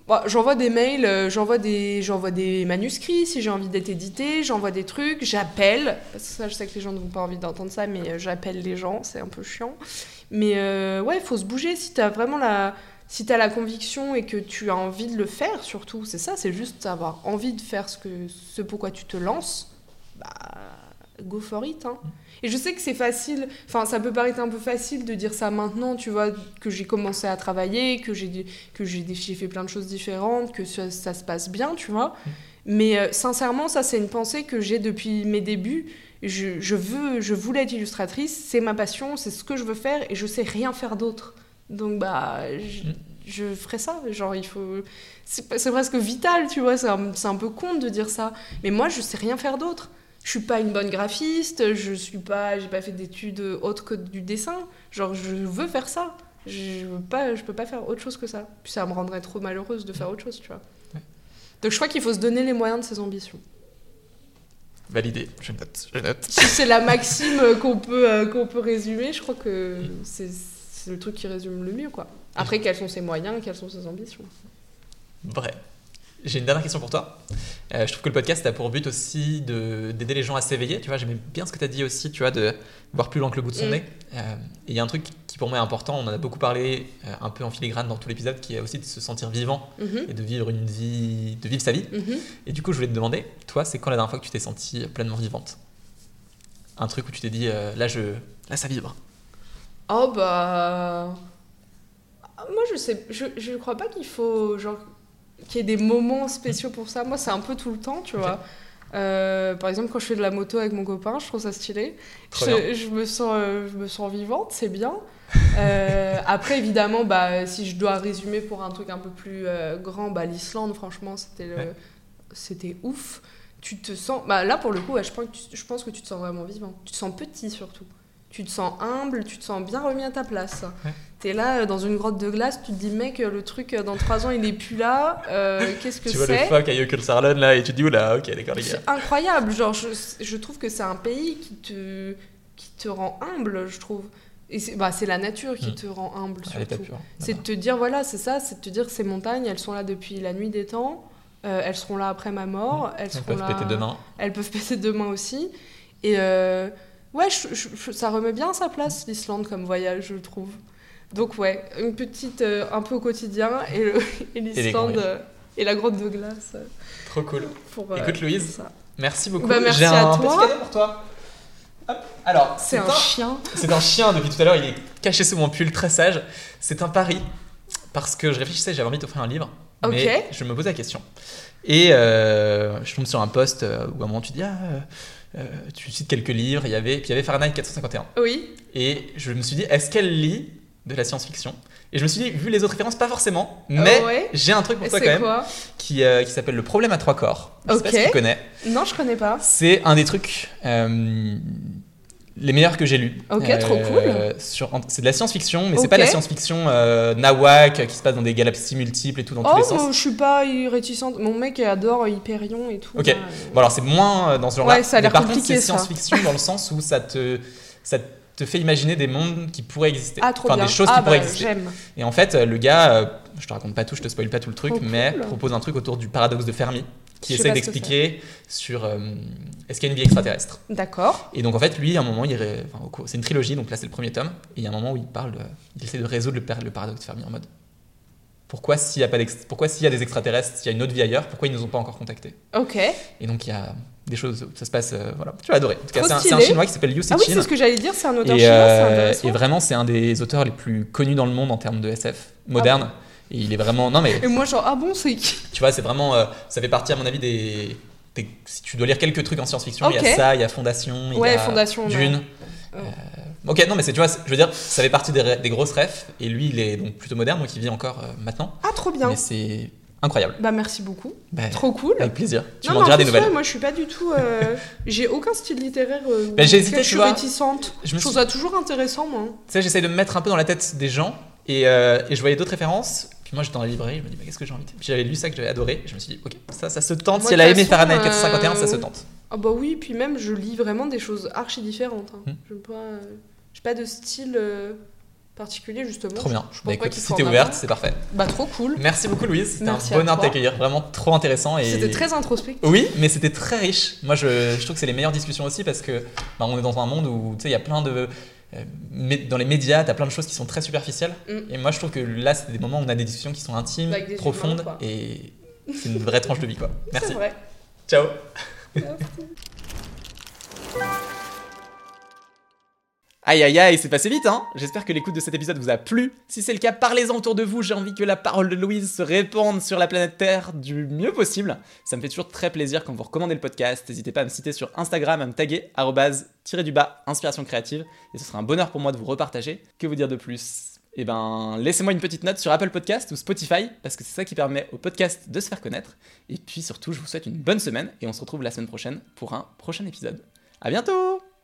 Speaker 2: bah, j'envoie des mails, euh, j'envoie des, j'envoie des manuscrits si j'ai envie d'être édité, j'envoie des trucs, j'appelle, parce que ça, je sais que les gens n'ont pas envie d'entendre ça, mais euh, j'appelle les gens, c'est un peu chiant. Mais euh, ouais, il faut se bouger si t'as vraiment la. Si t'as la conviction et que tu as envie de le faire, surtout, c'est ça, c'est juste avoir envie de faire ce, que, ce pourquoi tu te lances, bah, go for it. Hein. Et je sais que c'est facile, enfin, ça peut paraître un peu facile de dire ça maintenant, tu vois, que j'ai commencé à travailler, que j'ai que j'ai fait plein de choses différentes, que ça, ça se passe bien, tu vois. Mais euh, sincèrement, ça, c'est une pensée que j'ai depuis mes débuts. Je, je veux, je voulais être illustratrice, c'est ma passion, c'est ce que je veux faire, et je sais rien faire d'autre. Donc, bah, je, je ferai ça. Genre, il faut. C'est presque vital, tu vois, c'est un, un peu con de dire ça. Mais moi, je sais rien faire d'autre. Je suis pas une bonne graphiste, je suis pas, j'ai pas fait d'études autres que du dessin. Genre, je veux faire ça. Je veux pas, je peux pas faire autre chose que ça. Puis ça me rendrait trop malheureuse de faire autre chose, tu vois.
Speaker 1: Ouais.
Speaker 2: Donc je crois qu'il faut se donner les moyens de ses ambitions.
Speaker 1: Validé, je note, je note.
Speaker 2: Si c'est la maxime *laughs* qu'on peut, euh, qu'on peut résumer, je crois que c'est c'est le truc qui résume le mieux, quoi. Après, quels sont ses moyens, quelles sont ses ambitions
Speaker 1: Vrai. J'ai une dernière question pour toi. Euh, je trouve que le podcast a pour but aussi de- d'aider les gens à s'éveiller. Tu vois, j'aimais bien ce que tu as dit aussi, tu vois, de voir plus loin que le bout de son
Speaker 2: Mm.
Speaker 1: nez. Euh, et il y a un truc qui pour moi est important, on en a beaucoup parlé euh, un peu en filigrane dans tout l'épisode, qui est aussi de se sentir vivant
Speaker 2: Mhm,
Speaker 1: et de vivre une vie, de vivre sa vie.
Speaker 2: mhm.
Speaker 1: Et du coup, je voulais te demander, toi, c'est quand la dernière fois que tu t'es sentie pleinement vivante? Un truc où tu t'es dit, là, je, là, ça vibre.
Speaker 2: Oh bah. Moi je sais, je, je crois pas qu'il faut genre qu'il y ait des moments spéciaux pour ça. Moi c'est un peu tout le temps, tu vois. Euh, par exemple quand je fais de la moto avec mon copain, je trouve ça stylé. Je, je me sens, euh, je me sens vivante, c'est bien. Euh, *laughs* après évidemment, bah si je dois résumer pour un truc un peu plus grand, bah l'Islande franchement c'était le-
Speaker 1: Ouais.
Speaker 2: c'était ouf. Tu te sens, bah là pour le coup, ouais, je pense que tu, je pense que tu te sens vraiment vivant. Tu te sens petit surtout. Tu te sens humble, tu te sens bien remis à ta place.
Speaker 1: Ouais.
Speaker 2: T'es là euh, dans une grotte de glace, tu te dis mec, euh, le truc euh, dans trois ans il est plus là. euh, *laughs* Qu'est-ce que
Speaker 1: tu vois le
Speaker 2: c'est
Speaker 1: phoque à Jökulsárlón là et tu te dis, oula, ok, d'accord, les gars.
Speaker 2: C'est incroyable. Genre, je, je trouve que c'est un pays qui te, qui te rend humble, je trouve. Et c'est bah, c'est la nature qui
Speaker 1: Mm.
Speaker 2: te rend humble
Speaker 1: pas
Speaker 2: surtout. C'est de te dire, voilà, c'est ça, c'est de te dire que ces montagnes, elles sont là depuis la nuit des temps, euh, elles seront là après ma mort, elles,
Speaker 1: Elles
Speaker 2: seront
Speaker 1: peuvent
Speaker 2: là...
Speaker 1: péter demain.
Speaker 2: Elles peuvent *laughs* péter demain aussi. Et euh, ouais, je- je- je- ça remet bien à sa place, l'Islande, comme voyage, je trouve. Donc ouais, une petite, euh, un peu au quotidien, et, l'Islande, euh, et la grotte de glace. euh,
Speaker 1: Trop cool.
Speaker 2: Pour, euh,
Speaker 1: Écoute, Louise,
Speaker 2: ça.
Speaker 1: Merci beaucoup.
Speaker 2: Bah, merci
Speaker 1: J'ai
Speaker 2: à
Speaker 1: un
Speaker 2: toi.
Speaker 1: petit cadeau pour toi. Hop. Alors,
Speaker 2: C'est un chien.
Speaker 1: C'est un chien depuis tout à l'heure, il est caché sous mon pull, très sage. C'est un pari, parce que je réfléchissais, j'avais envie de t'offrir un livre,
Speaker 2: Ok.
Speaker 1: mais je me posais la question. Et euh, je tombe sur un post où à un moment tu dis, ah, tu cites quelques livres, il y avait, puis il y avait Fahrenheit 451.
Speaker 2: Oui.
Speaker 1: Et je me suis dit, est-ce qu'elle lit de la science-fiction? Et je me suis dit, vu les autres références, pas forcément, mais
Speaker 2: Ah ouais?
Speaker 1: j'ai un truc pour toi quand même, qui, euh, qui s'appelle Le problème à trois corps. Je sais pas si tu connais.
Speaker 2: Non, je connais pas.
Speaker 1: C'est un des trucs euh, les meilleurs que j'ai lus.
Speaker 2: Ok, trop cool.
Speaker 1: sur- C'est de la science-fiction, mais c'est pas de la science-fiction euh, nawak qui se passe dans des galaxies multiples et tout dans tous
Speaker 2: Oh,
Speaker 1: les sens.
Speaker 2: moi, je suis pas réticente. Mon mec adore Hyperion et tout.
Speaker 1: Ok.
Speaker 2: là, euh.
Speaker 1: Bon alors c'est moins euh, dans ce genre-là.
Speaker 2: Ouais, ça a
Speaker 1: mais
Speaker 2: l'air
Speaker 1: par contre
Speaker 2: compliqué,
Speaker 1: c'est science-fiction dans le sens où ça te ça te fait imaginer des mondes qui pourraient exister.
Speaker 2: Ah, trop
Speaker 1: enfin
Speaker 2: bien.
Speaker 1: des choses
Speaker 2: ah,
Speaker 1: qui pourraient
Speaker 2: bah,
Speaker 1: exister. Et en fait euh, le gars, euh, je te raconte pas tout, je te spoil pas tout le truc,
Speaker 2: Trop
Speaker 1: mais
Speaker 2: cool.
Speaker 1: propose un truc autour du paradoxe de Fermi qui essaie d'expliquer sur euh, est-ce qu'il y a une vie extraterrestre?
Speaker 2: D'accord.
Speaker 1: Et donc en fait, lui, à un moment, il ré- enfin, c'est une trilogie, donc là c'est le premier tome, et il y a un moment où il parle, de- il essaie de résoudre le, par- le paradoxe de Fermi en mode pourquoi s'il y a pas pourquoi s'il y a des extraterrestres, s'il y a une autre vie ailleurs, pourquoi ils nous ont pas encore contactés?
Speaker 2: Ok.
Speaker 1: Et donc il y a des choses, ça se passe, euh, voilà, tu vas adorer. En tout cas, c'est un, chinois qui s'appelle Liu
Speaker 2: Ah oui, c'est ce que j'allais dire, c'est un auteur
Speaker 1: et,
Speaker 2: chinois,
Speaker 1: euh, et vraiment, c'est un des auteurs les plus connus dans le monde en termes de SF moderne. Et il est vraiment, non mais
Speaker 2: Et moi, genre, ah bon, c'est qui?
Speaker 1: Tu vois, c'est vraiment, euh, ça fait partie à mon avis des, des- si tu dois lire quelques trucs en science-fiction, il y a ça, il y a Fondation, il y
Speaker 2: Ouais,
Speaker 1: a
Speaker 2: Fondation,
Speaker 1: Dune.
Speaker 2: ouais.
Speaker 1: Euh, ok, non, mais c'est, tu vois, je veux dire, ça fait partie des, grosses refs, et lui, il est donc plutôt moderne, donc il vit encore euh, maintenant.
Speaker 2: Ah, trop bien.
Speaker 1: Mais c'est incroyable.
Speaker 2: Bah, merci beaucoup.
Speaker 1: Bah,
Speaker 2: Trop cool.
Speaker 1: Avec plaisir. Tu
Speaker 2: non,
Speaker 1: m'en diras des nouvelles.
Speaker 2: moi, je suis pas du tout. euh, j'ai aucun style littéraire. euh,
Speaker 1: Bah, j'ai hésité,
Speaker 2: je
Speaker 1: tu
Speaker 2: suis
Speaker 1: vois.
Speaker 2: réticente.
Speaker 1: Je me
Speaker 2: trouve ça toujours intéressant, moi.
Speaker 1: Tu sais, j'essaie de me mettre un peu dans la tête des gens, et, euh, et je voyais d'autres références. Puis moi, j'étais dans la librairie, je me dis, mais qu'est-ce que j'ai envie de... Puis j'avais lu ça que j'avais adoré, et je me suis dit, ok, ça, ça se tente.
Speaker 2: Moi,
Speaker 1: si elle a aimé
Speaker 2: façon,
Speaker 1: Fahrenheit 451, ça
Speaker 2: euh,
Speaker 1: se tente.
Speaker 2: Ah bah oui, puis même, je lis vraiment des choses archi différentes. hein.
Speaker 1: Hmm.
Speaker 2: Je n'ai pas, euh, pas de style euh, particulier, justement.
Speaker 1: Trop bien.
Speaker 2: Je, je
Speaker 1: Bah, écoute, si t'es ouverte, c'est parfait.
Speaker 2: Bah, trop cool.
Speaker 1: Merci beaucoup, Louise. C'était un bonheur de t'accueillir. Vraiment trop intéressant. Et...
Speaker 2: C'était très introspectif.
Speaker 1: Oui, mais c'était très riche. Moi, je, je trouve que c'est les meilleures discussions aussi parce que bah, on est dans un monde où tu sais, il y a plein de. Euh, dans les médias, tu as plein de choses qui sont très superficielles.
Speaker 2: Mm.
Speaker 1: Et moi, je trouve que là, c'est des moments où on a des discussions qui sont intimes, profondes.
Speaker 2: humains,
Speaker 1: et c'est une vraie tranche de vie, quoi. *laughs* Merci.
Speaker 2: Vrai.
Speaker 1: Ciao. *laughs* Aïe aïe aïe, c'est passé vite, hein J'espère que l'écoute de cet épisode vous a plu. Si c'est le cas, parlez-en autour de vous. J'ai envie que la parole de Louise se répande sur la planète Terre du mieux possible. Ça me fait toujours très plaisir quand vous recommandez le podcast. N'hésitez pas à me citer sur Instagram, à me taguer, arrobase, tiré du bas, inspiration créative. Et ce sera un bonheur pour moi de vous repartager. Que vous dire de plus? Eh ben, laissez-moi une petite note sur Apple Podcast ou Spotify, parce que c'est ça qui permet au podcast de se faire connaître. Et puis surtout, je vous souhaite une bonne semaine, et on se retrouve la semaine prochaine pour un prochain épisode. À bientôt